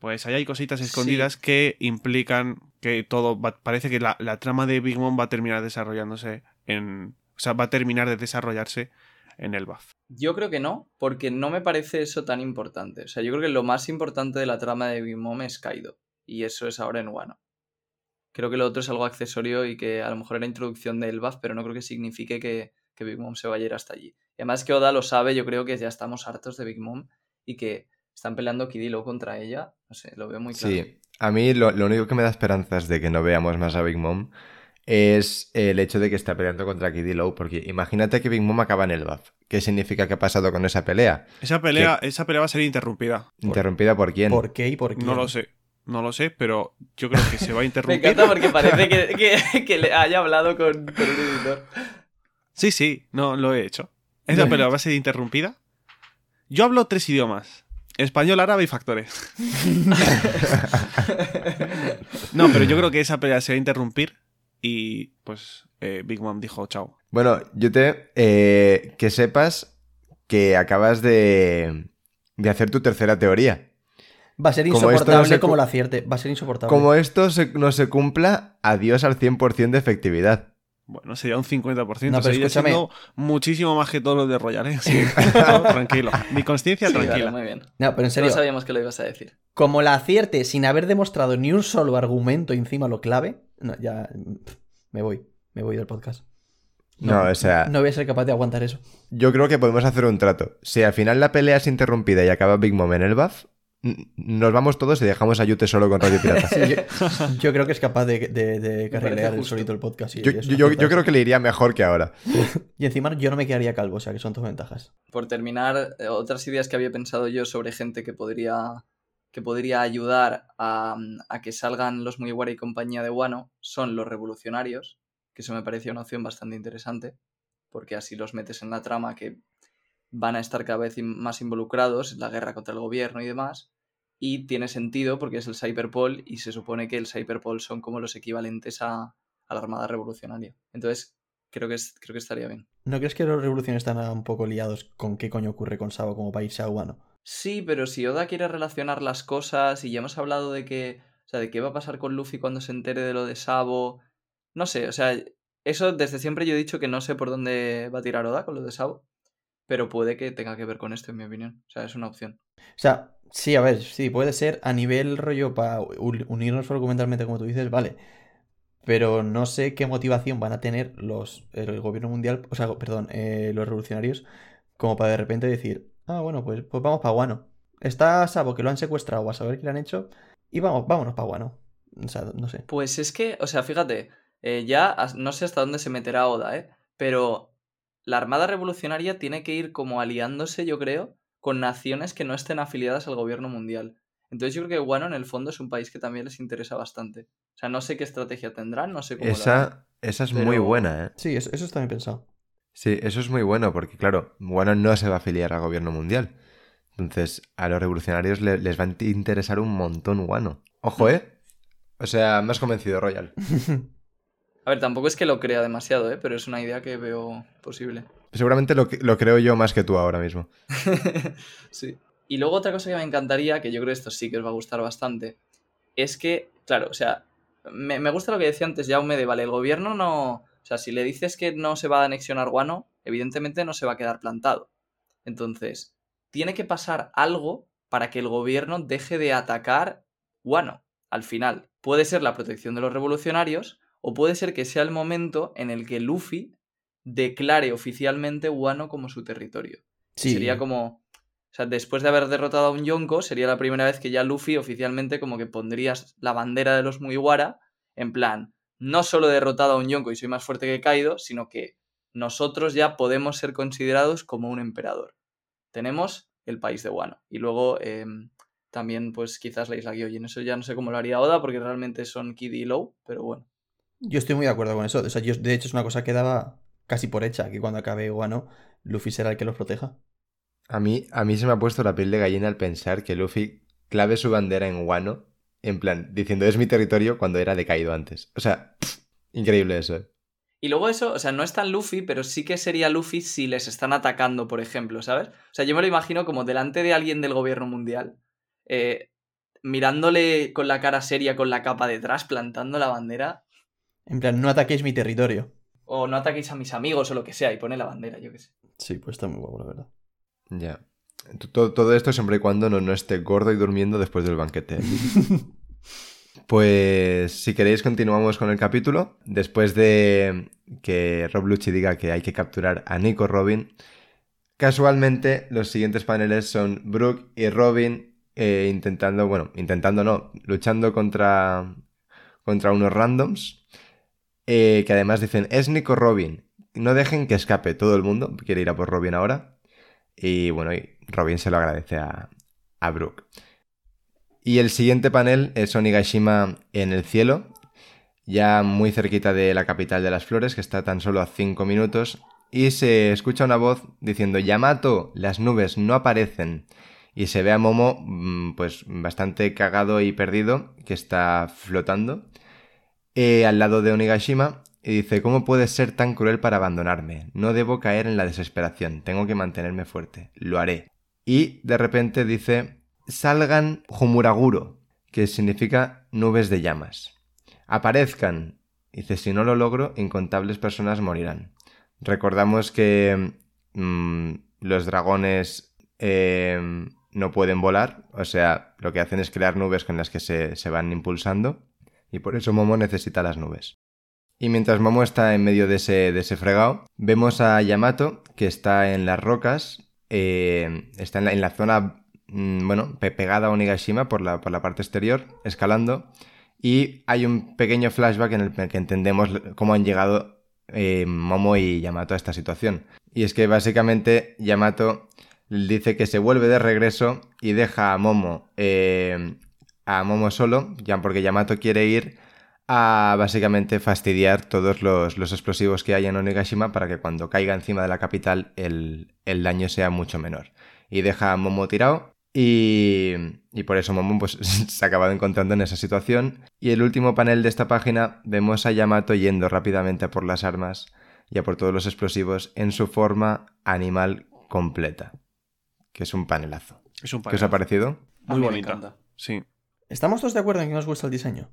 Pues ahí hay cositas Sí. escondidas que implican que todo... va- parece que la, la trama de Big Mom va a terminar desarrollándose en... O sea, va a terminar de desarrollarse en el BAF. Yo creo que no, porque no me parece eso tan importante. O sea, yo creo que lo más importante de la trama de Big Mom es Kaido. Y eso es ahora en Wano. Creo que lo otro es algo accesorio y que a lo mejor era introducción del buff, pero no creo que signifique que, que Big Mom se vaya a ir hasta allí. Y además que Oda lo sabe, yo creo que ya estamos hartos de Big Mom y que están peleando Kid y contra ella. No sé, lo veo muy claro. Sí, a mí lo, lo único que me da esperanzas de que no veamos más a Big Mom es el hecho de que está peleando contra Kid Low, porque imagínate que Big Mom acaba en el buff. ¿Qué significa que ha pasado con esa pelea? Esa pelea, esa pelea va a ser interrumpida. ¿Interrumpida por quién? ¿Por qué y por qué? No lo sé. No lo sé, pero yo creo que se va a Me interrumpir. encanta porque parece que, que- que le haya hablado con, con un editor. Sí, sí, no, lo he hecho. Esa pelea va a ser interrumpida. Yo hablo tres idiomas. Español, árabe y factores. No, pero yo creo que esa pelea se va a interrumpir y pues eh, Big Mom dijo chao. Bueno, yo te... eh, que sepas que acabas de, de hacer tu tercera teoría. Va a ser Como no insoportable se como cu- lo acierte. Va a ser insoportable. Como esto se- no se cumpla, adiós al 100% de efectividad. Bueno, sería un 50%. No, pero sería escúchame. siendo muchísimo más que todo lo de Royal, ¿eh? Sí. No, tranquilo. Mi conciencia Sí, tranquila. claro, muy bien. No, pero en No serio, sabíamos que lo ibas a decir. como la acierte sin haber demostrado ni un solo argumento encima lo clave, no, ya me voy. Me voy del podcast. No, o sea, No voy a ser capaz de aguantar eso. yo creo que podemos hacer un trato. Si al final la pelea es interrumpida y acaba Big Mom en el buff, nos vamos todos y dejamos a Yute solo con Radio Pirata. Sí, yo, yo creo que es capaz de, de, de carrilear el solito el podcast. y Yo, eso yo- yo- acepta yo creo que le iría mejor que ahora. Y encima yo no me quedaría calvo, o sea que son tus ventajas. Por terminar, eh, otras ideas que había pensado yo sobre gente que podría, que podría ayudar a, a que salgan los Mugiwara y compañía de Wano son los revolucionarios, que eso me parecía una opción bastante interesante, porque así los metes en la trama que van a estar cada vez más involucrados en la guerra contra el gobierno y demás. Y tiene sentido porque es el Cyberpol y se supone que el Cyberpol son como los equivalentes a, a la Armada Revolucionaria. Entonces, creo que, es, creo que estaría bien. ¿No crees que los revoluciones están un poco liados con qué coño ocurre con Sabo como a Wano? Sí, pero si Oda quiere relacionar las cosas y ya hemos hablado de que, o sea, de qué va a pasar con Luffy cuando se entere de lo de Sabo, no sé, o sea, eso desde siempre yo he dicho que no sé por dónde va a tirar Oda con lo de Sabo, pero puede que tenga que ver con esto en mi opinión, o sea, es una opción. O sea, sí, a ver, sí, puede ser a nivel rollo para unirnos argumentalmente como tú dices, vale. Pero no sé qué motivación van a tener los el gobierno mundial, o sea, perdón, eh, los revolucionarios, como para de repente decir, ah, bueno, pues, pues vamos para Guano. Está Sabo que lo han secuestrado a saber qué le han hecho y vamos, vámonos para Guano. O sea, no sé. Pues es que, o sea, fíjate, eh, ya no sé hasta dónde se meterá Oda, ¿eh? Pero la Armada Revolucionaria tiene que ir como aliándose, yo creo, con naciones que no estén afiliadas al gobierno mundial. Entonces yo creo que Guano en el fondo es un país que también les interesa bastante. O sea, no sé qué estrategia tendrán, no sé cómo. Esa, esa es muy buena, ¿eh? Sí, eso, eso está bien pensado. Sí, eso es muy bueno porque, claro, Wano no se va a afiliar al gobierno mundial. Entonces, a los revolucionarios le- les va a interesar un montón Wano. Ojo, ¿eh? O sea, me has convencido, Royal. A ver, tampoco es que lo crea demasiado, ¿eh? Pero es una idea que veo posible. Seguramente lo, lo creo yo más que tú ahora mismo. sí. Y luego otra cosa que me encantaría, que yo creo que esto sí que os va a gustar bastante, es que, claro, o sea, me, me gusta lo que decía antes Jaume de, vale, el gobierno no... O sea, si le dices que no se va a anexionar Guano, evidentemente no se va a quedar plantado. Entonces, tiene que pasar algo para que el gobierno deje de atacar Guano al final. Puede ser la protección de los revolucionarios o puede ser que sea el momento en el que Luffy declare oficialmente Guano como su territorio. Sí. Sería como... O sea, después de haber derrotado a un Yonko, sería la primera vez que ya Luffy oficialmente como que pondrías la bandera de los Mugiwara en plan, no solo he derrotado a un Yonko y soy más fuerte que Kaido, sino que nosotros ya podemos ser considerados como un emperador. Tenemos el país de Guano. Y luego eh, también, pues quizás la isla Gyojin. Eso ya no sé cómo lo haría Oda, porque realmente son Kid y Low, pero bueno. Yo estoy muy de acuerdo con eso. O sea, yo, de hecho, es una cosa que daba casi por hecha, que cuando acabe Guano, Luffy será el que los proteja. A mí, a mí se me ha puesto la piel de gallina al pensar que Luffy clave su bandera en Guano, en plan, diciendo es mi territorio cuando era decaído antes. O sea, pff, increíble eso. ¿eh? Y luego eso, o sea, no es tan Luffy, pero sí que sería Luffy si les están atacando, por ejemplo, ¿sabes? O sea, yo me lo imagino como delante de alguien del gobierno mundial, eh, mirándole con la cara seria, con la capa detrás, plantando la bandera, En plan, no ataquéis mi territorio. o no ataquéis a mis amigos o lo que sea, y pone la bandera, yo qué sé. Sí, pues está muy guapo, la verdad. Ya. Todo, todo esto siempre y cuando no, no esté gordo y durmiendo después del banquete. Pues si queréis continuamos con el capítulo. Después de que Rob Lucci diga que hay que capturar a Nico Robin, casualmente los siguientes paneles son Brooke y Robin eh, intentando, bueno, intentando no, luchando contra, contra unos randoms eh, que además dicen, es Nico Robin, no dejen que escape todo el mundo, quiere ir a por Robin ahora. Y bueno, Robin se lo agradece a, a Brooke. Y el siguiente panel es Onigashima en el cielo, ya muy cerquita de la capital de las flores, que está tan solo a 5 minutos, y se escucha una voz diciendo Yamato, las nubes no aparecen. Y se ve a Momo mm, pues bastante cagado y perdido, que está flotando, eh, al lado de Onigashima, y dice, ¿cómo puedes ser tan cruel para abandonarme? No debo caer en la desesperación, tengo que mantenerme fuerte, lo haré. Y de repente dice, salgan Humuraguro, que significa nubes de llamas. Aparezcan. Dice, si no lo logro, incontables personas morirán. Recordamos que mm, los dragones eh, no pueden volar, o sea, lo que hacen es crear nubes con las que se, se van impulsando, y por eso Momo necesita las nubes. Y mientras Momo está en medio de ese, de ese fregado, vemos a Yamato, que está en las rocas, eh, está en la, en la zona mm, bueno, pe- pegada a Onigashima por la, por la parte exterior, escalando. Y hay un pequeño flashback en el que entendemos cómo han llegado eh, Momo y Yamato a esta situación. Y es que básicamente Yamato dice que se vuelve de regreso y deja a Momo, eh, a Momo solo, ya porque Yamato quiere ir a básicamente fastidiar todos los, los explosivos que hay en Onigashima para que cuando caiga encima de la capital el, el daño sea mucho menor. Y deja a Momo tirado y, y por eso Momo pues, se ha acabado encontrando en esa situación. Y el último panel de esta página vemos a Yamato yendo rápidamente a por las armas y a por todos los explosivos en su forma animal completa. Que es un panelazo. Es un ¿Qué os ha panelazo. parecido? Muy bonita. Sí. ¿Estamos todos de acuerdo en que nos gusta el diseño?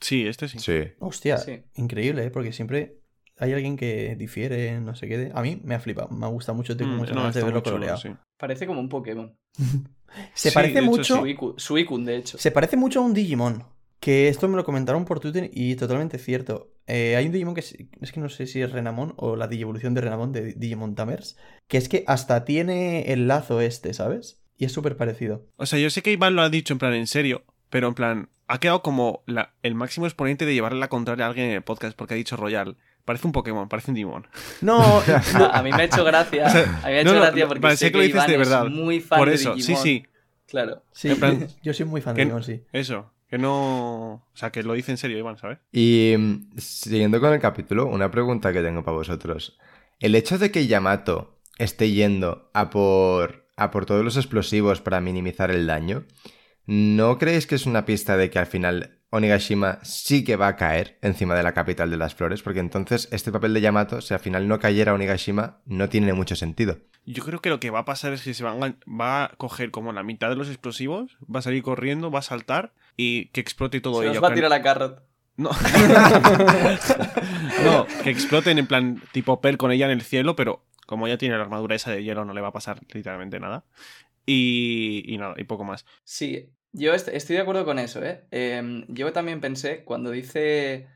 Sí, este sí. Sí. Hostia, Sí. increíble, ¿eh? Porque siempre hay alguien que difiere, no sé qué. de- A mí me ha flipado, me ha gustado mucho, tengo Mm, muchas no, ganas de verlo coloreado. sí. Parece como un Pokémon. Se Sí, parece de hecho, mucho. Suicune, Suicune, de hecho. Se parece mucho a un Digimon. Que esto me lo comentaron por Twitter y totalmente cierto. Eh, hay un Digimon que es, es que no sé si es Renamon o la Digivolución de Renamon de Digimon Tamers. Que es que hasta tiene el lazo este, ¿sabes? Y es súper parecido. O sea, yo sé que Iván lo ha dicho en plan en serio, pero en plan, ha quedado como la- el máximo exponente de llevarle la contraria a alguien en el podcast porque ha dicho Royal. Parece un Pokémon, parece un Digimon. No, A mí me ha hecho gracia. O sea, a mí me ha hecho no, gracia porque sé que lo dices Iván de verdad. es muy fan Por de eso, sí, Digimon. sí, Claro. sí, plan- yo soy muy fan de Digimon, sí. eso. Que no. O sea, que lo dice en serio, Iván, ¿sabes? Y mm, siguiendo con el capítulo, una pregunta que tengo para vosotros. El hecho de que Yamato esté yendo a por, a por todos los explosivos para minimizar el daño, ¿no creéis que es una pista de que al final Onigashima sí que va a caer encima de la capital de las flores, porque entonces este papel de Yamato, si al final no cayera Onigashima, no tiene mucho sentido. Yo creo que lo que va a pasar es que se van a- va a coger como la mitad de los explosivos, va a salir corriendo, va a saltar y que explote todo Se ello. nos va a tirar a Carrot. No. no, que exploten en plan tipo Pel con ella en el cielo, pero como ya tiene la armadura esa de hielo no le va a pasar literalmente nada. Y, y nada, y poco más. Sí, yo est- estoy de acuerdo con eso, ¿eh? Em, yo también pensé, cuando dice,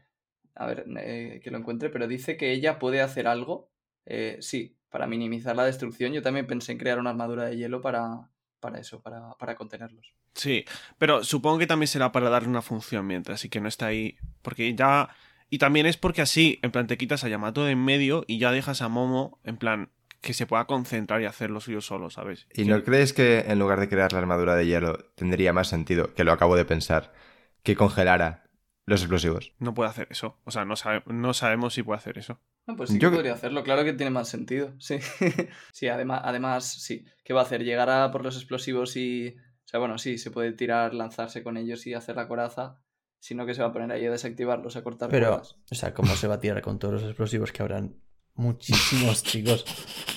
a ver, eh, que lo encuentre, pero dice que ella puede hacer algo, eh, sí, para minimizar la destrucción, yo también pensé en crear una armadura de hielo para, para eso, para, para contenerlos. Sí, pero supongo que también será para darle una función mientras y que no está ahí. Porque ya. Y también es porque así, en plan, te quitas a Yamato de en medio y ya dejas a Momo, en plan, que se pueda concentrar y hacer lo suyo solo, ¿sabes? ¿Y Que- no crees que en lugar de crear la armadura de hielo tendría más sentido, que lo acabo de pensar, que congelara los explosivos? no puede hacer eso. O sea, no, sabe- no sabemos si puede hacer eso. Ah, pues sí Yo- que podría hacerlo, claro que tiene más sentido, sí. sí, además, además, sí. ¿Qué va a hacer? ¿Llegar a por los explosivos y... O sea, bueno, sí, se puede tirar, lanzarse con ellos y hacer la coraza, sino que se va a poner ahí a desactivarlos, a cortar Pero, cuerdas. o sea, ¿cómo se va a tirar con todos los explosivos que habrán muchísimos, chicos?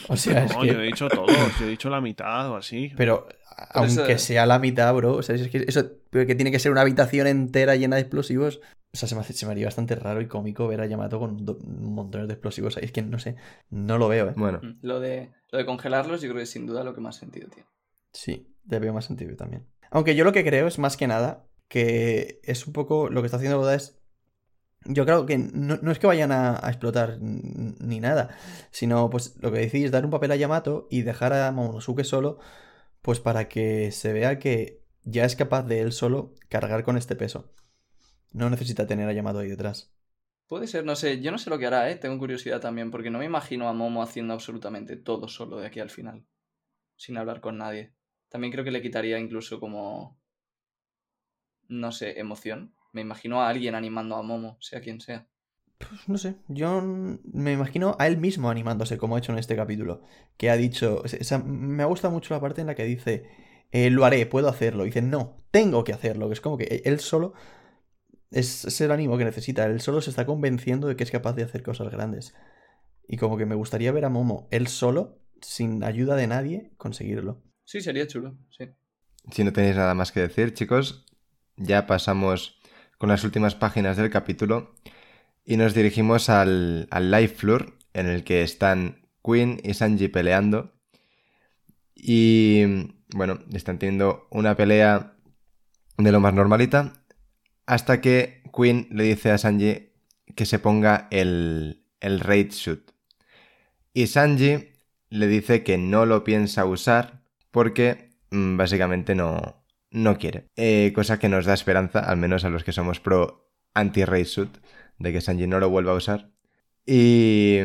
O sea, es No, que... yo he dicho todos, yo he dicho la mitad o así. Pero aunque eso- sea la mitad, bro, o sea, es que eso que tiene que ser una habitación entera llena de explosivos. O sea, se me, hace- se me haría bastante raro y cómico ver a Yamato con do- montones de explosivos ahí. Es que no sé, no lo veo, ¿eh? Bueno, Mm, Lo de, lo de congelarlos yo creo que es sin duda lo que más sentido tiene. Sí, le veo más sentido también. Aunque yo lo que creo es más que nada que es un poco lo que está haciendo Oda es. Yo creo que no, no es que vayan a, explotar ni nada, sino pues lo que decís, dar un papel a Yamato y dejar a Momonosuke solo, pues para que se vea que ya es capaz de él solo cargar con este peso. No necesita tener a Yamato ahí detrás. Puede ser, no sé, yo no sé lo que hará, ¿eh? Tengo curiosidad también, porque no me imagino a Momo haciendo absolutamente todo solo de aquí al final, sin hablar con nadie. También creo que le quitaría incluso como, no sé, emoción. Me imagino a alguien animando a Momo, sea quien sea. Pues no sé, yo me imagino a él mismo animándose, como ha hecho en este capítulo, que ha dicho, o sea, me gusta mucho la parte en la que dice, eh, lo haré, puedo hacerlo, y dice, no, tengo que hacerlo, que es como que él solo es, es el ánimo que necesita, él solo se está convenciendo de que es capaz de hacer cosas grandes. Y como que me gustaría ver a Momo, él solo, sin ayuda de nadie, conseguirlo. Sí, sería chulo, sí. si no tenéis nada más que decir, chicos, ya pasamos con las últimas páginas del capítulo y nos dirigimos al, al live floor en el que están Queen y Sanji peleando. Y bueno, están teniendo una pelea de lo más normalita hasta que Queen le dice a Sanji que se ponga el, el raid suit. Y Sanji le dice que no lo piensa usar porque mm, básicamente no, no quiere. Eh, cosa que nos da esperanza, al menos a los que somos pro anti-raid suit, de que Sanji no lo vuelva a usar. Y,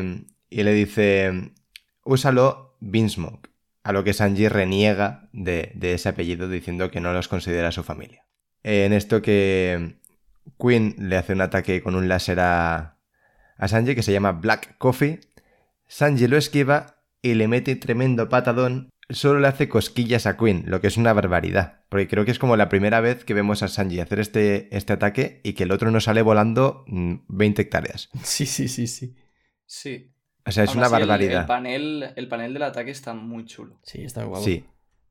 y le dice, úsalo Beansmoke. A lo que Sanji reniega de, de ese apellido diciendo que no los considera su familia. Eh, en esto que Queen le hace un ataque con un láser a, a Sanji que se llama Black Coffee. Sanji lo esquiva y le mete tremendo patadón. Solo le hace cosquillas a Queen, lo que es una barbaridad. Porque creo que es como la primera vez que vemos a Sanji hacer este, este ataque y que el otro no sale volando mm, 20 hectáreas. Sí, sí, sí, sí. Sí. O sea, es Aún una el- barbaridad. El, panel, el panel del ataque está muy chulo. Sí, está guapo. Sí,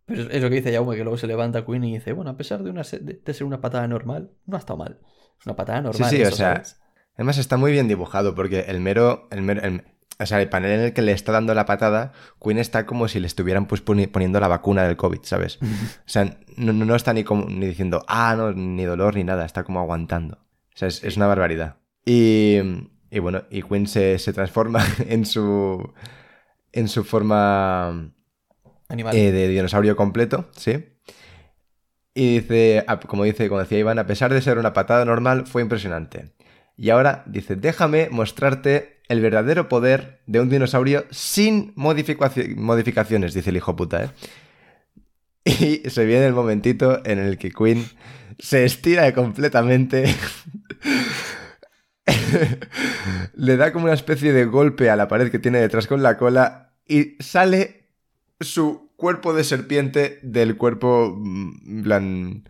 Pero es- lo que dice Jaume, que luego se levanta Queen y dice, bueno, a pesar de, una, de, de ser una patada normal, no ha estado mal. Es una patada normal. sí, o eso, sea, ¿sabes? Además está muy bien dibujado porque el mero, el mero- el- o sea, el panel en el que le está dando la patada, Queen está como si le estuvieran pues, poni- poniendo la vacuna del COVID, ¿sabes? O sea, no, no- está ni, como, ni diciendo, ah, no, ni dolor ni nada, está como aguantando. O sea, es, es una barbaridad. Y, y bueno, y Queen se, se transforma en su, en su forma Animal. eh, de dinosaurio completo, sí. Y dice, como dice, como decía Iván, a pesar de ser una patada normal, fue impresionante. Y ahora dice, déjame mostrarte el verdadero poder de un dinosaurio sin modificaci- modificaciones, dice el hijo puta, ¿eh? Y se viene el momentito en el que Queen se estira completamente. Le da como una especie de golpe a la pared que tiene detrás con la cola y sale su cuerpo de serpiente del cuerpo, mm,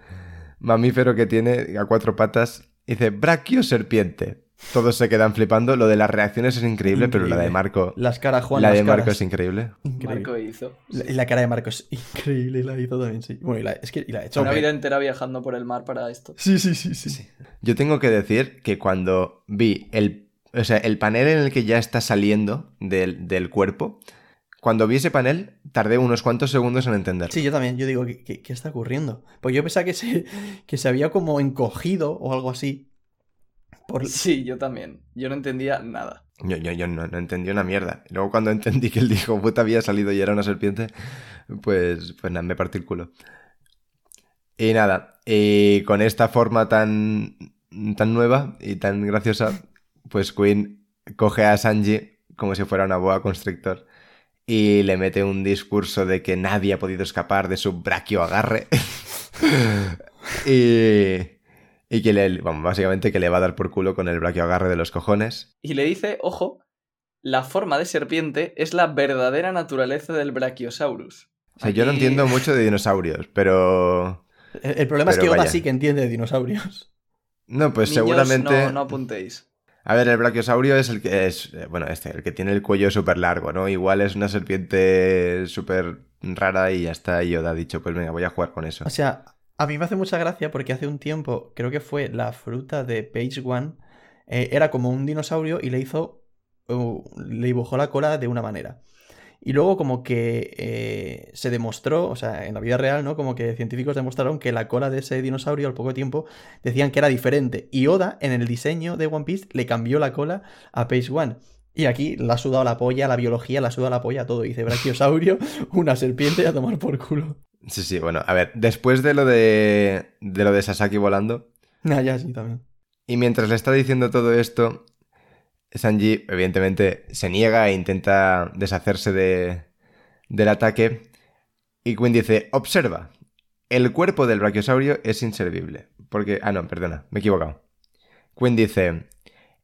mamífero que tiene a cuatro patas. Dice, braquio serpiente. Todos se quedan flipando. Lo de las reacciones es increíble, pero la de. Marco. Las caras, Juan. la las de Marco caras. es increíble. Increíble. Marco hizo. La, la cara de Marco es increíble, la hizo también, sí. Bueno, y la, es que y la ha hecho. Una vida entera viajando por el mar para esto. Sí, sí, sí, sí. Yo tengo que decir que cuando vi el, o sea, el panel en el que ya está saliendo del, del cuerpo, cuando vi ese panel, tardé unos cuantos segundos en entenderlo. Sí, yo también. Yo digo, ¿qué, qué, qué está ocurriendo? Pues yo pensaba que se, que se había como encogido o algo así. Por... Sí, yo también. Yo no entendía nada. Yo, yo, yo no, no entendí una mierda. Luego cuando entendí que el hijo puta había salido y era una serpiente, pues, pues nada, me partí el culo. Y nada, y con esta forma tan, tan nueva y tan graciosa, pues Queen coge a Sanji como si fuera una boa constrictor y le mete un discurso de que nadie ha podido escapar de su braquio agarre. y, y que le, bueno, básicamente que le va a dar por culo con el braquio agarre de los cojones. Y le dice, ojo, la forma de serpiente es la verdadera naturaleza del Brachiosaurus. O sea, yo no entiendo mucho de dinosaurios, pero... El, el problema es que Oda vaya. sí que entiende de dinosaurios. No, pues Niños, seguramente... No, no apuntéis. A ver, el brachiosaurio es el que es... eh, Bueno, este, el que tiene el cuello súper largo, ¿no? Igual es una serpiente súper rara y ya está. Y Yoda ha dicho, pues venga, voy a jugar con eso. O sea, a mí me hace mucha gracia porque hace un tiempo, creo que fue la fruta de Page One, eh, era como un dinosaurio y le hizo. le dibujó la cola de una manera. Y luego, como que eh, se demostró, o sea, en la vida real, ¿no? Como que científicos demostraron que la cola de ese dinosaurio al poco tiempo decían que era diferente. Y Oda, en el diseño de One Piece, le cambió la cola a Page One. Y aquí le ha sudado la polla, la biología, le ha sudado la polla todo. Dice brachiosaurio, una serpiente y a tomar por culo. Sí, sí, bueno, a ver, después de lo de, de lo de Sasaki volando, Ah, ya, sí, también. y mientras le está diciendo todo esto, Sanji evidentemente se niega e intenta deshacerse de, del ataque. Y Quinn dice, observa, el cuerpo del brachiosaurio es inservible. Porque... Ah, no, perdona, me he equivocado. Quinn dice,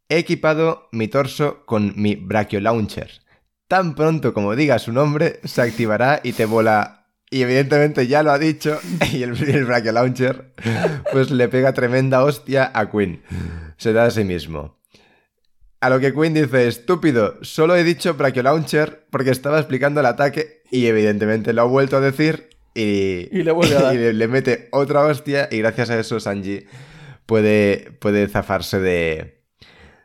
he equipado mi torso con mi brachiolauncher. Tan pronto como diga su nombre, se activará y te vola... Y evidentemente ya lo ha dicho, y el, el brachiolauncher pues le pega tremenda hostia a Quinn. Se da a sí mismo. A lo que Quinn dice, estúpido, solo he dicho brachiolauncher porque estaba explicando el ataque y evidentemente lo ha vuelto a decir y, Y le vuelve a dar. y le, le mete otra hostia y gracias a eso Sanji puede, puede zafarse de,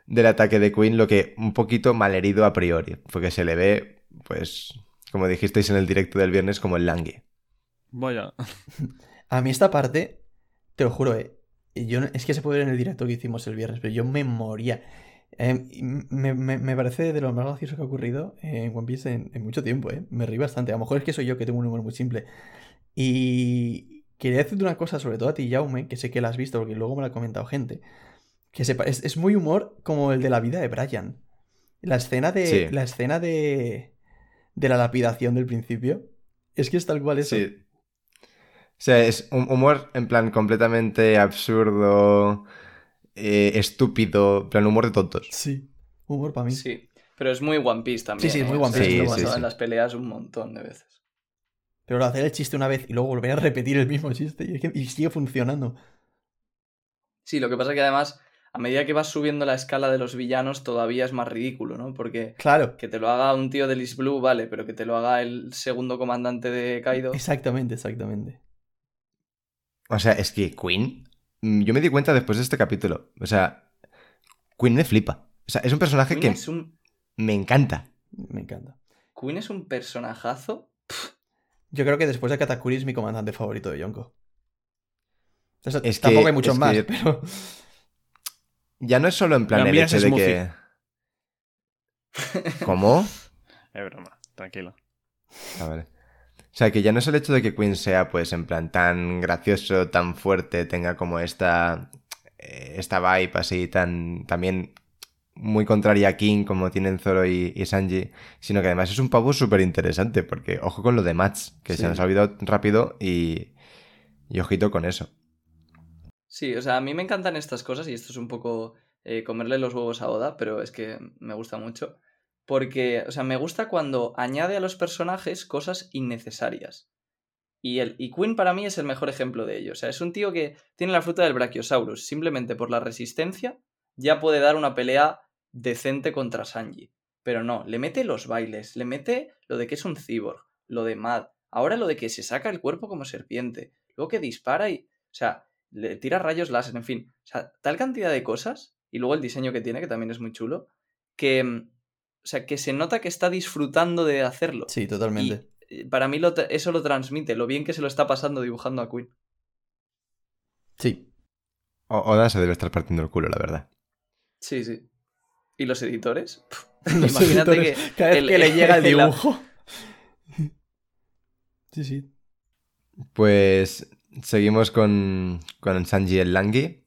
del ataque de Quinn, lo que un poquito malherido a priori, porque se le ve, pues, como dijisteis en el directo del viernes, como el langui. Vaya. A mí esta parte, te lo juro, eh, yo, no- es que se puede ver en el directo que hicimos el viernes, pero yo me moría. Eh, y me, me- me parece de lo más gracioso que ha ocurrido en One Piece en, en mucho tiempo, ¿eh? Me reí bastante. A lo mejor es que soy yo que tengo un humor muy simple. Y quería decirte una cosa, sobre todo a ti, Jaume, que sé que la has visto porque luego me la ha comentado gente. Que sepa, es, es muy humor como el de la vida de Brian. La escena de. Sí. La escena de. de la lapidación del principio. Es que es tal cual eso. Sí. O sea, es un humor en plan completamente absurdo, eh, estúpido, plan humor de tontos. Sí, humor para mí. Sí. Pero es muy One Piece también. Sí, sí, es ¿eh? muy One O sea, Piece, sí, ha sí, sí. en las peleas un montón de veces. Pero hacer el chiste una vez y luego volver a repetir el mismo chiste y, es que- y sigue funcionando. Sí, lo que pasa es que además, a medida que vas subiendo la escala de los villanos, todavía es más ridículo, ¿no? Porque Claro, que te lo haga un tío de Lis Blue, vale, pero que te lo haga el segundo comandante de Kaido. exactamente, exactamente. O sea, es que Queen, yo me di cuenta después de este capítulo. O sea, Queen me flipa. O sea, es un personaje Queen que es un, me encanta. Me encanta. Queen es un personajazo. Yo creo que después de Katakuri es mi comandante favorito de Yonko. O sea, Es que- tampoco hay muchos es más, que- pero. Ya no es solo en plan La el hecho de smoothie. que... ¿Cómo? Es broma, tranquilo. Ah, vale. O sea, que ya no es el hecho de que Queen sea, pues, en plan tan gracioso, tan fuerte, tenga como esta. eh, esta vibe así, tan. también muy contraria a King, como tienen Zoro y, y Sanji, sino que además es un pavo súper interesante, porque ojo con lo de Mats, que Sí. se nos ha olvidado rápido y. y ojito con eso. Sí, o sea, a mí me encantan estas cosas y esto es un poco eh, comerle los huevos a Oda, pero es que me gusta mucho. Porque, o sea, me gusta cuando añade a los personajes cosas innecesarias. Y, el, y Quinn para mí es el mejor ejemplo de ello. O sea, es un tío que tiene la fruta del Brachiosaurus. Simplemente por la resistencia ya puede dar una pelea decente contra Sanji. Pero no, le mete los bailes, le mete lo de que es un cyborg, lo de Mad, ahora lo de que se saca el cuerpo como serpiente, luego que dispara y... O sea, le tira rayos láser, en fin. O sea, tal cantidad de cosas, y luego el diseño que tiene, que también es muy chulo, que... O sea, que se nota que está disfrutando de hacerlo. Sí, totalmente. Y, eh, para mí lo eso lo transmite, lo bien que se lo está pasando dibujando a Queen. Sí. O- Oda se debe estar partiendo el culo, la verdad. Sí, sí. ¿Y los editores? Los Imagínate editores, que Cada vez el- que le llega el la- dibujo. Sí, sí. Pues seguimos con, con Sanji el Langui,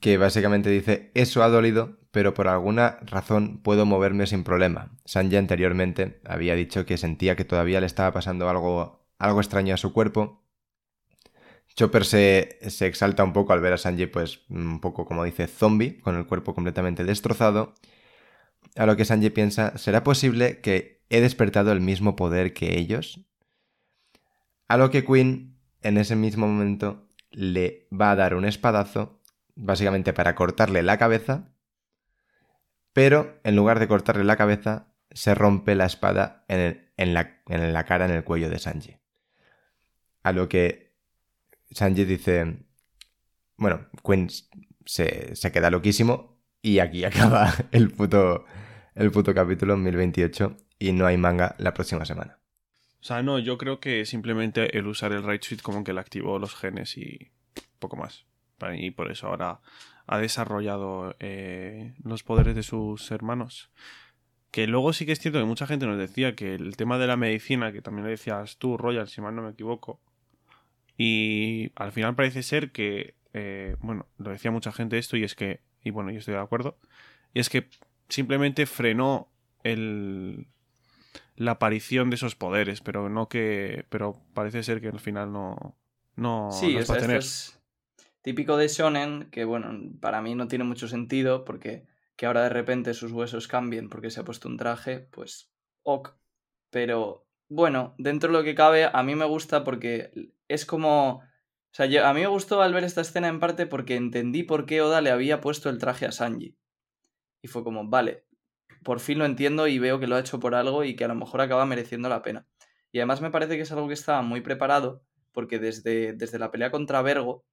que básicamente dice, eso ha dolido, pero por alguna razón puedo moverme sin problema. Sanji anteriormente había dicho que sentía que todavía le estaba pasando algo, algo extraño a su cuerpo. Chopper se, se exalta un poco al ver a Sanji, pues un poco como dice, zombie, con el cuerpo completamente destrozado. A lo que Sanji piensa, ¿será posible que he despertado el mismo poder que ellos? A lo que Queen, en ese mismo momento, le va a dar un espadazo, básicamente para cortarle la cabeza, pero en lugar de cortarle la cabeza, se rompe la espada en, la, cara, en el cuello de Sanji. A lo que Sanji dice, bueno, Queen se, queda loquísimo y aquí acaba el puto, el puto capítulo en 1028 y no hay manga la próxima semana. O sea, no, yo creo que simplemente el usar el Right Suit como que le activó los genes y poco más. Y por eso ahora ha desarrollado eh, los poderes de sus hermanos. Que luego sí que es cierto que mucha gente nos decía que el tema de la medicina, que también lo decías tú, Royal, si mal no me equivoco, y al final parece ser que, eh, bueno, lo decía mucha gente esto y es que, y bueno, yo estoy de acuerdo, y es que simplemente frenó el, la aparición de esos poderes, pero no que, pero parece ser que al final no, no Sí, los va a tener. es típico de Shonen, que bueno, para mí no tiene mucho sentido, porque que ahora de repente sus huesos cambien porque se ha puesto un traje, pues ok. Pero bueno, dentro de lo que cabe, a mí me gusta porque es como... O sea, yo- a mí me gustó al ver esta escena en parte porque entendí por qué Oda le había puesto el traje a Sanji. Y fue como, vale, por fin lo entiendo y veo que lo ha hecho por algo y que a lo mejor acaba mereciendo la pena. Y además me parece que es algo que estaba muy preparado porque desde, desde la pelea contra Vergo,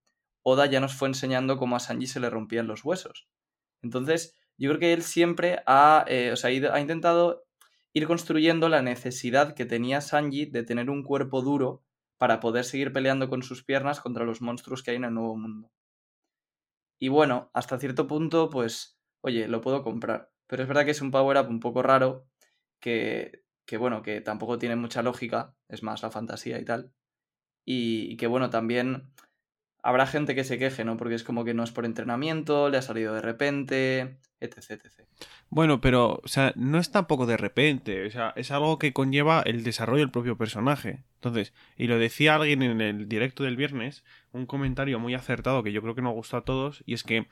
Oda ya nos fue enseñando cómo a Sanji se le rompían los huesos. Entonces, yo creo que él siempre ha, eh, o sea, ha intentado ir construyendo la necesidad que tenía Sanji de tener un cuerpo duro para poder seguir peleando con sus piernas contra los monstruos que hay en el nuevo mundo. Y bueno, hasta cierto punto, pues, oye, lo puedo comprar. Pero es verdad que es un power-up un poco raro, que, que bueno, que tampoco tiene mucha lógica, es más la fantasía y tal. Y que bueno, también habrá gente que se queje, ¿no? Porque es como que no es por entrenamiento, le ha salido de repente, etc, etc. Bueno, pero, o sea, no es tampoco de repente, o sea, es algo que conlleva el desarrollo del propio personaje. Entonces, y lo decía alguien en el directo del viernes, un comentario muy acertado que yo creo que nos gustó a todos, y es que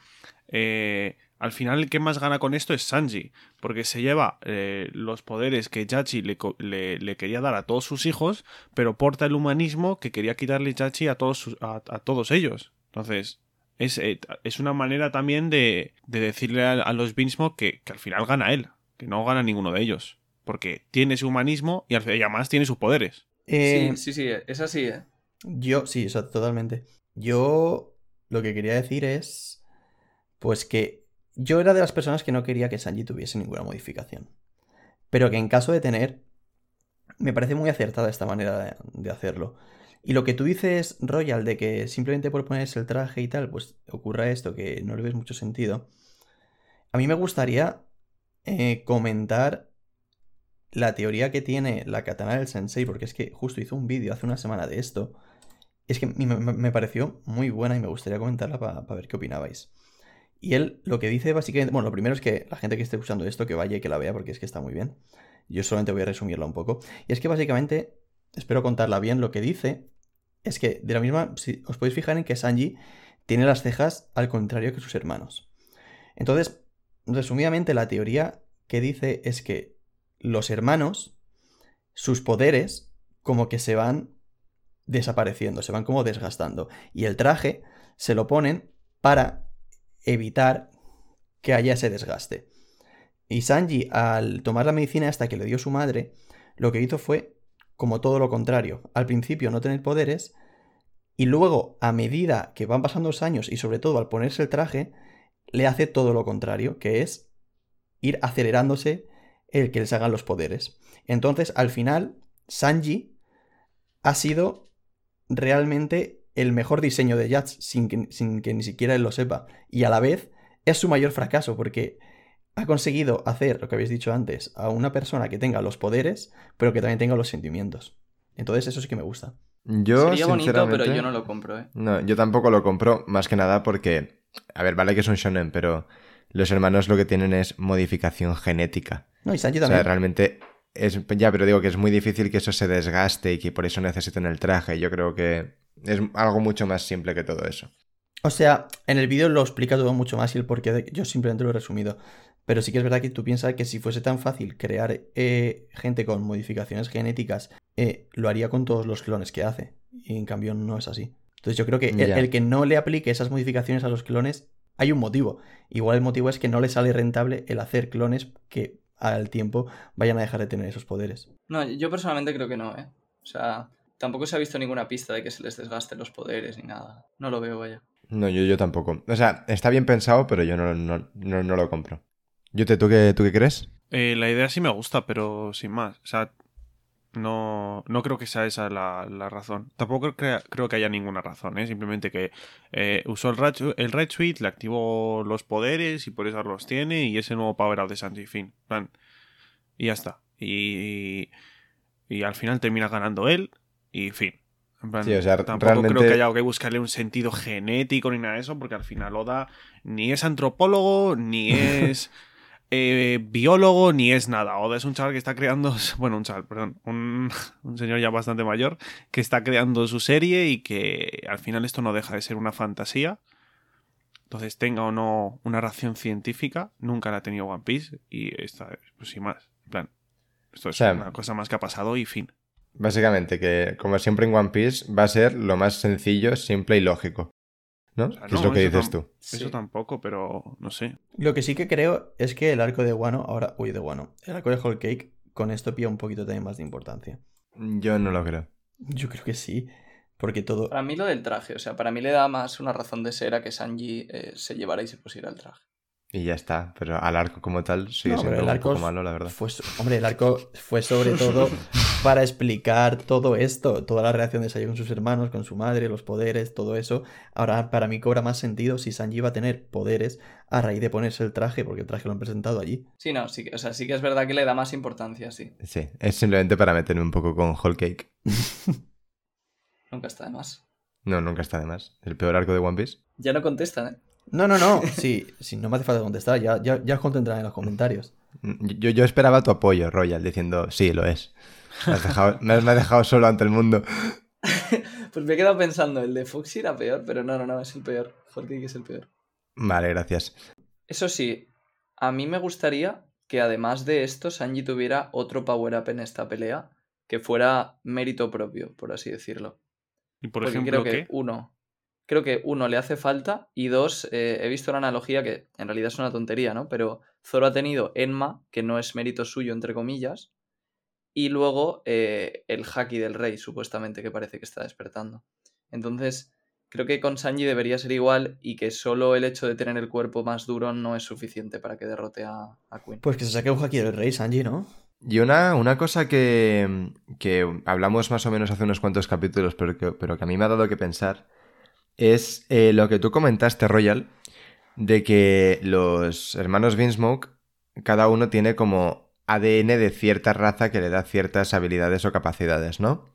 eh, al final el que más gana con esto es Sanji, porque se lleva eh, los poderes que Yachi le, co- le- le quería dar a todos sus hijos, pero porta el humanismo que quería quitarle Yachi a todos, sus- a, a todos ellos. Entonces, es, eh, es una manera también de, de decirle a, a los Beansmoke que, que al final gana él, que no gana ninguno de ellos. Porque tiene su humanismo y, además tiene sus poderes. Eh, Sí, sí, sí, es así, ¿eh? Yo, sí, eso, totalmente. Yo lo que quería decir es, pues que yo era de las personas que no quería que Sanji tuviese ninguna modificación. Pero que en caso de tener, me parece muy acertada esta manera de, hacerlo. Y lo que tú dices, Royal, de que simplemente por ponerse el traje y tal, pues ocurra esto, que no le ves mucho sentido. A mí me gustaría eh, comentar la teoría que tiene la katana del sensei, porque es que justo hizo un vídeo hace una semana de esto. Es que me pareció muy buena y me gustaría comentarla para ver qué opinabais. Y él lo que dice básicamente, bueno, lo primero es que la gente que esté escuchando esto que vaya y que la vea porque es que está muy bien. Yo solamente voy a resumirla un poco. Y es que básicamente, espero contarla bien, lo que dice es que de la misma, si os podéis fijar en que Sanji tiene las cejas al contrario que sus hermanos. Entonces, resumidamente, la teoría que dice es que los hermanos, sus poderes, como que se van desapareciendo, se van como desgastando. Y el traje se lo ponen para evitar que haya ese desgaste. Y Sanji, al tomar la medicina hasta que le dio su madre, lo que hizo fue como todo lo contrario. Al principio no tener poderes, y luego, a medida que van pasando los años y sobre todo al ponerse el traje, le hace todo lo contrario, que es ir acelerándose el que les hagan los poderes. Entonces, al final, Sanji ha sido realmente el mejor diseño de Yats sin que, sin que ni siquiera él lo sepa. Y a la vez es su mayor fracaso porque ha conseguido hacer lo que habéis dicho antes, a una persona que tenga los poderes, pero que también tenga los sentimientos. Entonces eso sí que me gusta. Yo, Sería bonito, sinceramente, pero yo no lo compro, ¿eh? No, yo tampoco lo compro, más que nada porque, a ver, vale que es un shonen, pero los hermanos lo que tienen es modificación genética. No, y Sanji O sea, también. realmente es, ya, pero digo que es muy difícil que eso se desgaste y que por eso necesiten el traje. Yo creo que es algo mucho más simple que todo eso. O sea, en el vídeo lo explica todo mucho más y el porqué de... Yo simplemente lo he resumido. Pero sí que es verdad que tú piensas que si fuese tan fácil crear eh, gente con modificaciones genéticas, eh, lo haría con todos los clones que hace. Y en cambio no es así. Entonces yo creo que el, el que no le aplique esas modificaciones a los clones, hay un motivo. Igual el motivo es que no le sale rentable el hacer clones que al tiempo vayan a dejar de tener esos poderes. No, yo personalmente creo que no, ¿eh? O sea, tampoco se ha visto ninguna pista de que se les desgasten los poderes ni nada. No lo veo, vaya. No, yo, yo tampoco. O sea, está bien pensado, pero yo no, no, no, no lo compro. Yute, ¿tú qué, ¿tú qué crees? Eh, la idea sí me gusta, pero sin más. O sea, no, no creo que sea esa la, la razón. Tampoco creo, creo que haya ninguna razón, ¿eh? Simplemente que eh, usó el, Red- el Red Suite, le activó los poderes y por eso los tiene y es el nuevo Power Up de Sanji Fin. plan. Y ya está. Y, y al final termina ganando él y fin. En plan, Sí, o sea, tampoco realmente- creo que haya que buscarle un sentido genético ni nada de eso, porque al final Oda ni es antropólogo, ni es eh, biólogo, ni es nada. Oda es un chaval que está creando, bueno, un chaval, perdón, un, un señor ya bastante mayor, que está creando su serie y que al final esto no deja de ser una fantasía. Entonces, tenga o no una ración científica, nunca la ha tenido One Piece y esta, pues sin más. En plan, esto es O sea, una cosa más que ha pasado y fin. Básicamente, que como siempre en One Piece, va a ser lo más sencillo, simple y lógico. ¿no? O sea, que es lo que dices tú. Sí. Eso tampoco, pero no sé. Lo que sí que creo es que el arco de Wano, ahora, uy, de Wano, el arco de Whole Cake, con esto pilla un poquito también más de importancia. Yo no lo creo. Yo creo que sí, porque todo... Para mí lo del traje, o sea, para mí le da más una razón de ser a que Sanji eh, se llevara y se pusiera el traje. Y ya está. Pero al arco como tal sigue No, siendo el un arco poco malo, la verdad. Fue, hombre, el arco fue sobre todo para explicar todo esto, toda la relación de Sanji con sus hermanos, con su madre, los poderes, todo eso. Ahora, para mí cobra más sentido si Sanji va a tener poderes a raíz de ponerse el traje, porque el traje lo han presentado allí. Sí, no, sí, que- o sea, sí que es verdad que le da más importancia, sí. Sí, es simplemente para meterme un poco con Whole Cake. Nunca está de más. No, nunca está de más. El peor arco de One Piece. Ya no contestan, ¿eh? No, no, no, sí, sí, no me hace falta contestar, ya, ya, ya os contendrán en los comentarios. Yo, yo esperaba tu apoyo, Royal, diciendo, sí, lo es. Me has dejado, me has- me has dejado solo ante el mundo. Pues me he quedado pensando, el de Foxy era peor, pero no, no, no, es el peor. Jorge es el peor. Vale, gracias. Eso sí, a mí me gustaría que además de esto, Sanji tuviera otro power-up en esta pelea que fuera mérito propio, por así decirlo. Y por Porque ejemplo, creo que ¿qué? uno, creo que uno le hace falta y dos, eh, he visto una analogía que en realidad es una tontería, ¿no? Pero Zoro ha tenido Enma, que no es mérito suyo, entre comillas, y luego eh, el haki del rey, supuestamente, que parece que está despertando. Entonces, creo que con Sanji debería ser igual y que solo el hecho de tener el cuerpo más duro no es suficiente para que derrote a, a Queen. Pues que se saque un haki del rey, Sanji, ¿no? Y una, una cosa que, que hablamos más o menos hace unos cuantos capítulos, pero que, pero que a mí me ha dado que pensar, es eh, lo que tú comentaste, Royal, de que los hermanos Vinsmoke, cada uno tiene como ADN de cierta raza que le da ciertas habilidades o capacidades, ¿no?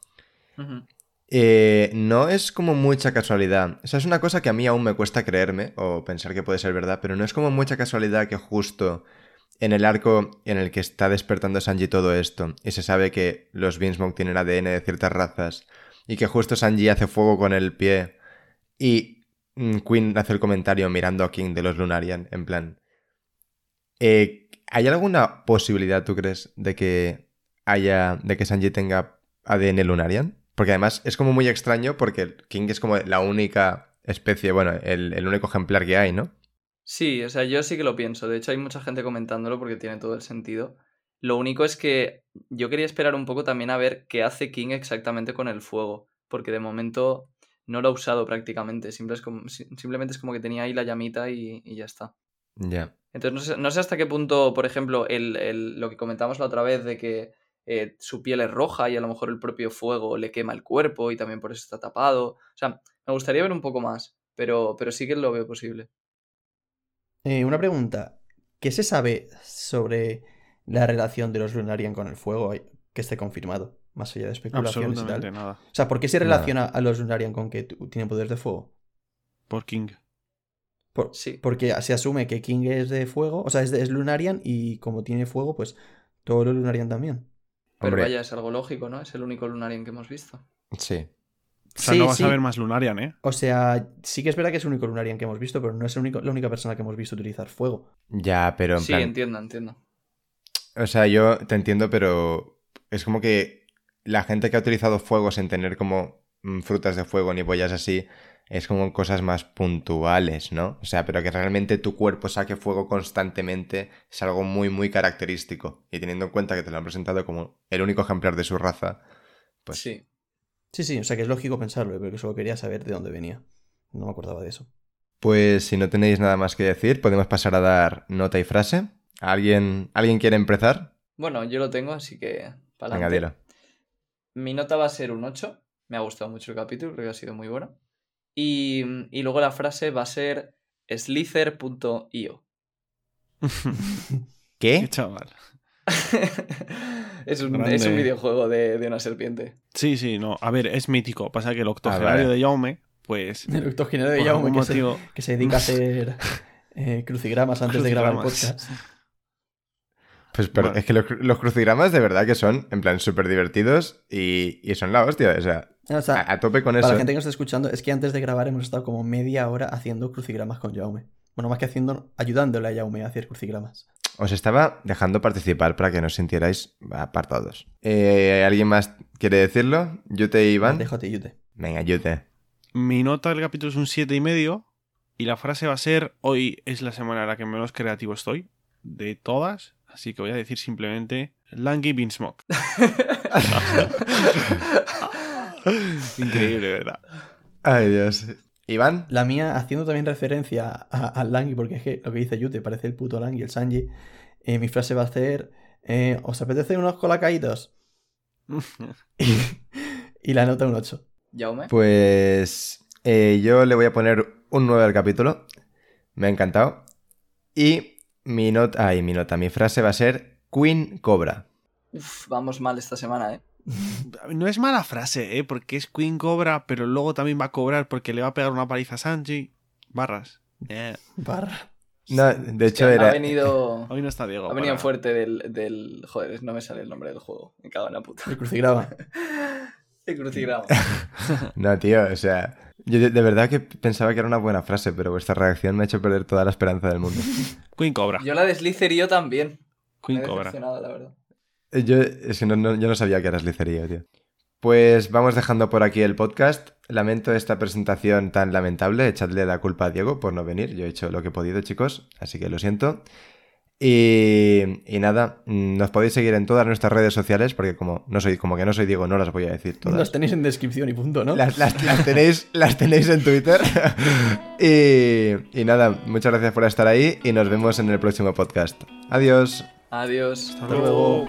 Eh, no es como mucha casualidad. O sea, es una cosa que a mí aún me cuesta creerme o pensar que puede ser verdad, pero no es como mucha casualidad que justo en el arco en el que está despertando Sanji todo esto y se sabe que los Vinsmoke tienen ADN de ciertas razas y que justo Sanji hace fuego con el pie y mm, Queen hace el comentario mirando a King de los Lunarian en plan... eh, ¿Hay alguna posibilidad, tú crees, de que haya... de que Sanji tenga ADN Lunarian? Porque además es como muy extraño porque King es como la única especie, bueno, el, el único ejemplar que hay, ¿no? Sí, o sea, yo sí que lo pienso. De hecho, hay mucha gente comentándolo porque tiene todo el sentido. Lo único es que yo quería esperar un poco también a ver qué hace King exactamente con el fuego. Porque de momento no lo ha usado prácticamente. Simple es como- si- simplemente es como que tenía ahí la llamita y, y ya está. Ya. Entonces, no sé, no sé hasta qué punto, por ejemplo, el, el- lo que comentamos la otra vez de que eh, su piel es roja y a lo mejor el propio fuego le quema el cuerpo y también por eso está tapado. O sea, me gustaría ver un poco más, pero, pero sí que lo veo posible. Eh, una pregunta. ¿Qué se sabe sobre la relación de los Lunarian con el fuego que esté confirmado? Más allá de especulaciones y Absolutamente tal. nada. O sea, ¿por qué se Nada. relaciona a los Lunarian con que tienen poderes de fuego? Por King. Por- Sí. Porque se asume que King es de fuego, o sea, es, de- es Lunarian y como tiene fuego, pues todos los Lunarian también. Pero Hombre. vaya, es algo lógico, ¿no? Es el único Lunarian que hemos visto. Sí. O sea, no vas a ver más Lunarian, ¿eh? O sea, sí que es verdad que es el único Lunarian que hemos visto, pero no es el único- la única persona que hemos visto utilizar fuego. Ya, pero en Sí, plan. entiendo, entiendo. O sea, yo te entiendo, pero es como que la gente que ha utilizado fuego sin tener como mm, frutas de fuego ni pollas así, es como cosas más puntuales, ¿no? O sea, pero que realmente tu cuerpo saque fuego constantemente es algo muy, muy característico. Y teniendo en cuenta que te lo han presentado como el único ejemplar de su raza, pues Sí. Sí, sí, o sea que es lógico pensarlo, pero que solo quería saber de dónde venía. No me acordaba de eso. Pues si no tenéis nada más que decir, podemos pasar a dar nota y frase. ¿Alguien, ¿alguien quiere empezar? Bueno, yo lo tengo, así que. Para Venga, dilo. Mi nota va a ser un 8. Me ha gustado mucho el capítulo, creo que ha sido muy bueno. Y, y luego la frase va a ser slither.io. ¿Qué? Qué chaval. es, un, es un videojuego de, de una serpiente. Sí, sí, no. A ver, es mítico. Pasa que el octogenario vale. de Jaume, pues. El octogenario de Jaume que se, que se dedica a hacer eh, crucigramas antes de grabar el podcast. Pues pero es que los, cru- los crucigramas de verdad que son, en plan, súper divertidos y, y son la hostia. O sea, O sea, a, a tope con para eso. la gente que nos está escuchando, es que antes de grabar hemos estado como media hora haciendo crucigramas con Jaume. Bueno, más que haciendo, ayudándole a Jaume a hacer crucigramas. Os estaba dejando participar para que no os sintierais apartados. Eh, ¿Alguien más quiere decirlo? Yute y Iván. Déjate, Yute. Venga, Yute. Mi nota del capítulo es un siete y medio. Y la frase va a ser: Hoy es la semana en la que menos creativo estoy. De todas. Así que voy a decir simplemente: Langy Beansmoke. Increíble, ¿verdad? Ay, Dios. Iván. La mía, haciendo también referencia a- al Langui, porque es que lo que dice Yute parece el puto Langui, el Sanji. eh, mi frase va a ser: eh, ¿Os apetece unos colacaitos? Y, y la nota un 8. Jaume. Pues eh, yo le voy a poner un 9 al capítulo. Me ha encantado. Y mi nota, ay, mi nota, mi frase va a ser Queen Cobra. Uf, vamos mal esta semana, ¿eh? No es mala frase, ¿eh? Porque es Queen Cobra, pero luego también va a cobrar porque le va a pegar una paliza a Sanji. Barras. Eh, Barra. No, de Es que hecho ha era... venido. Hoy no está Diego. Ha venido para- fuerte del, del. Joder, no me sale el nombre del juego. Me cago en la puta. El crucigrama. El crucigrama. No, tío, o sea... Yo de, de verdad que pensaba que era una buena frase, pero vuestra reacción me ha hecho perder toda la esperanza del mundo. Queen Cobra. Yo la de Slither y yo también. Me Queen he Cobra. la verdad. Eh, Yo, es que no, no- yo no sabía que eras licería, tío. Pues vamos dejando por aquí el podcast. Lamento esta presentación tan lamentable. Echadle la culpa a Diego por no venir. Yo he hecho lo que he podido, chicos. Así que lo siento. Y, y nada, mm, nos podéis seguir en todas nuestras redes sociales, porque como no soy, como que no soy Diego, no las voy a decir todas. Las tenéis en descripción y punto, ¿no? Las, las- las tenéis, las tenéis en Twitter. y, y nada, muchas gracias por estar ahí y nos vemos en el próximo podcast. Adiós. Adiós. Hasta luego.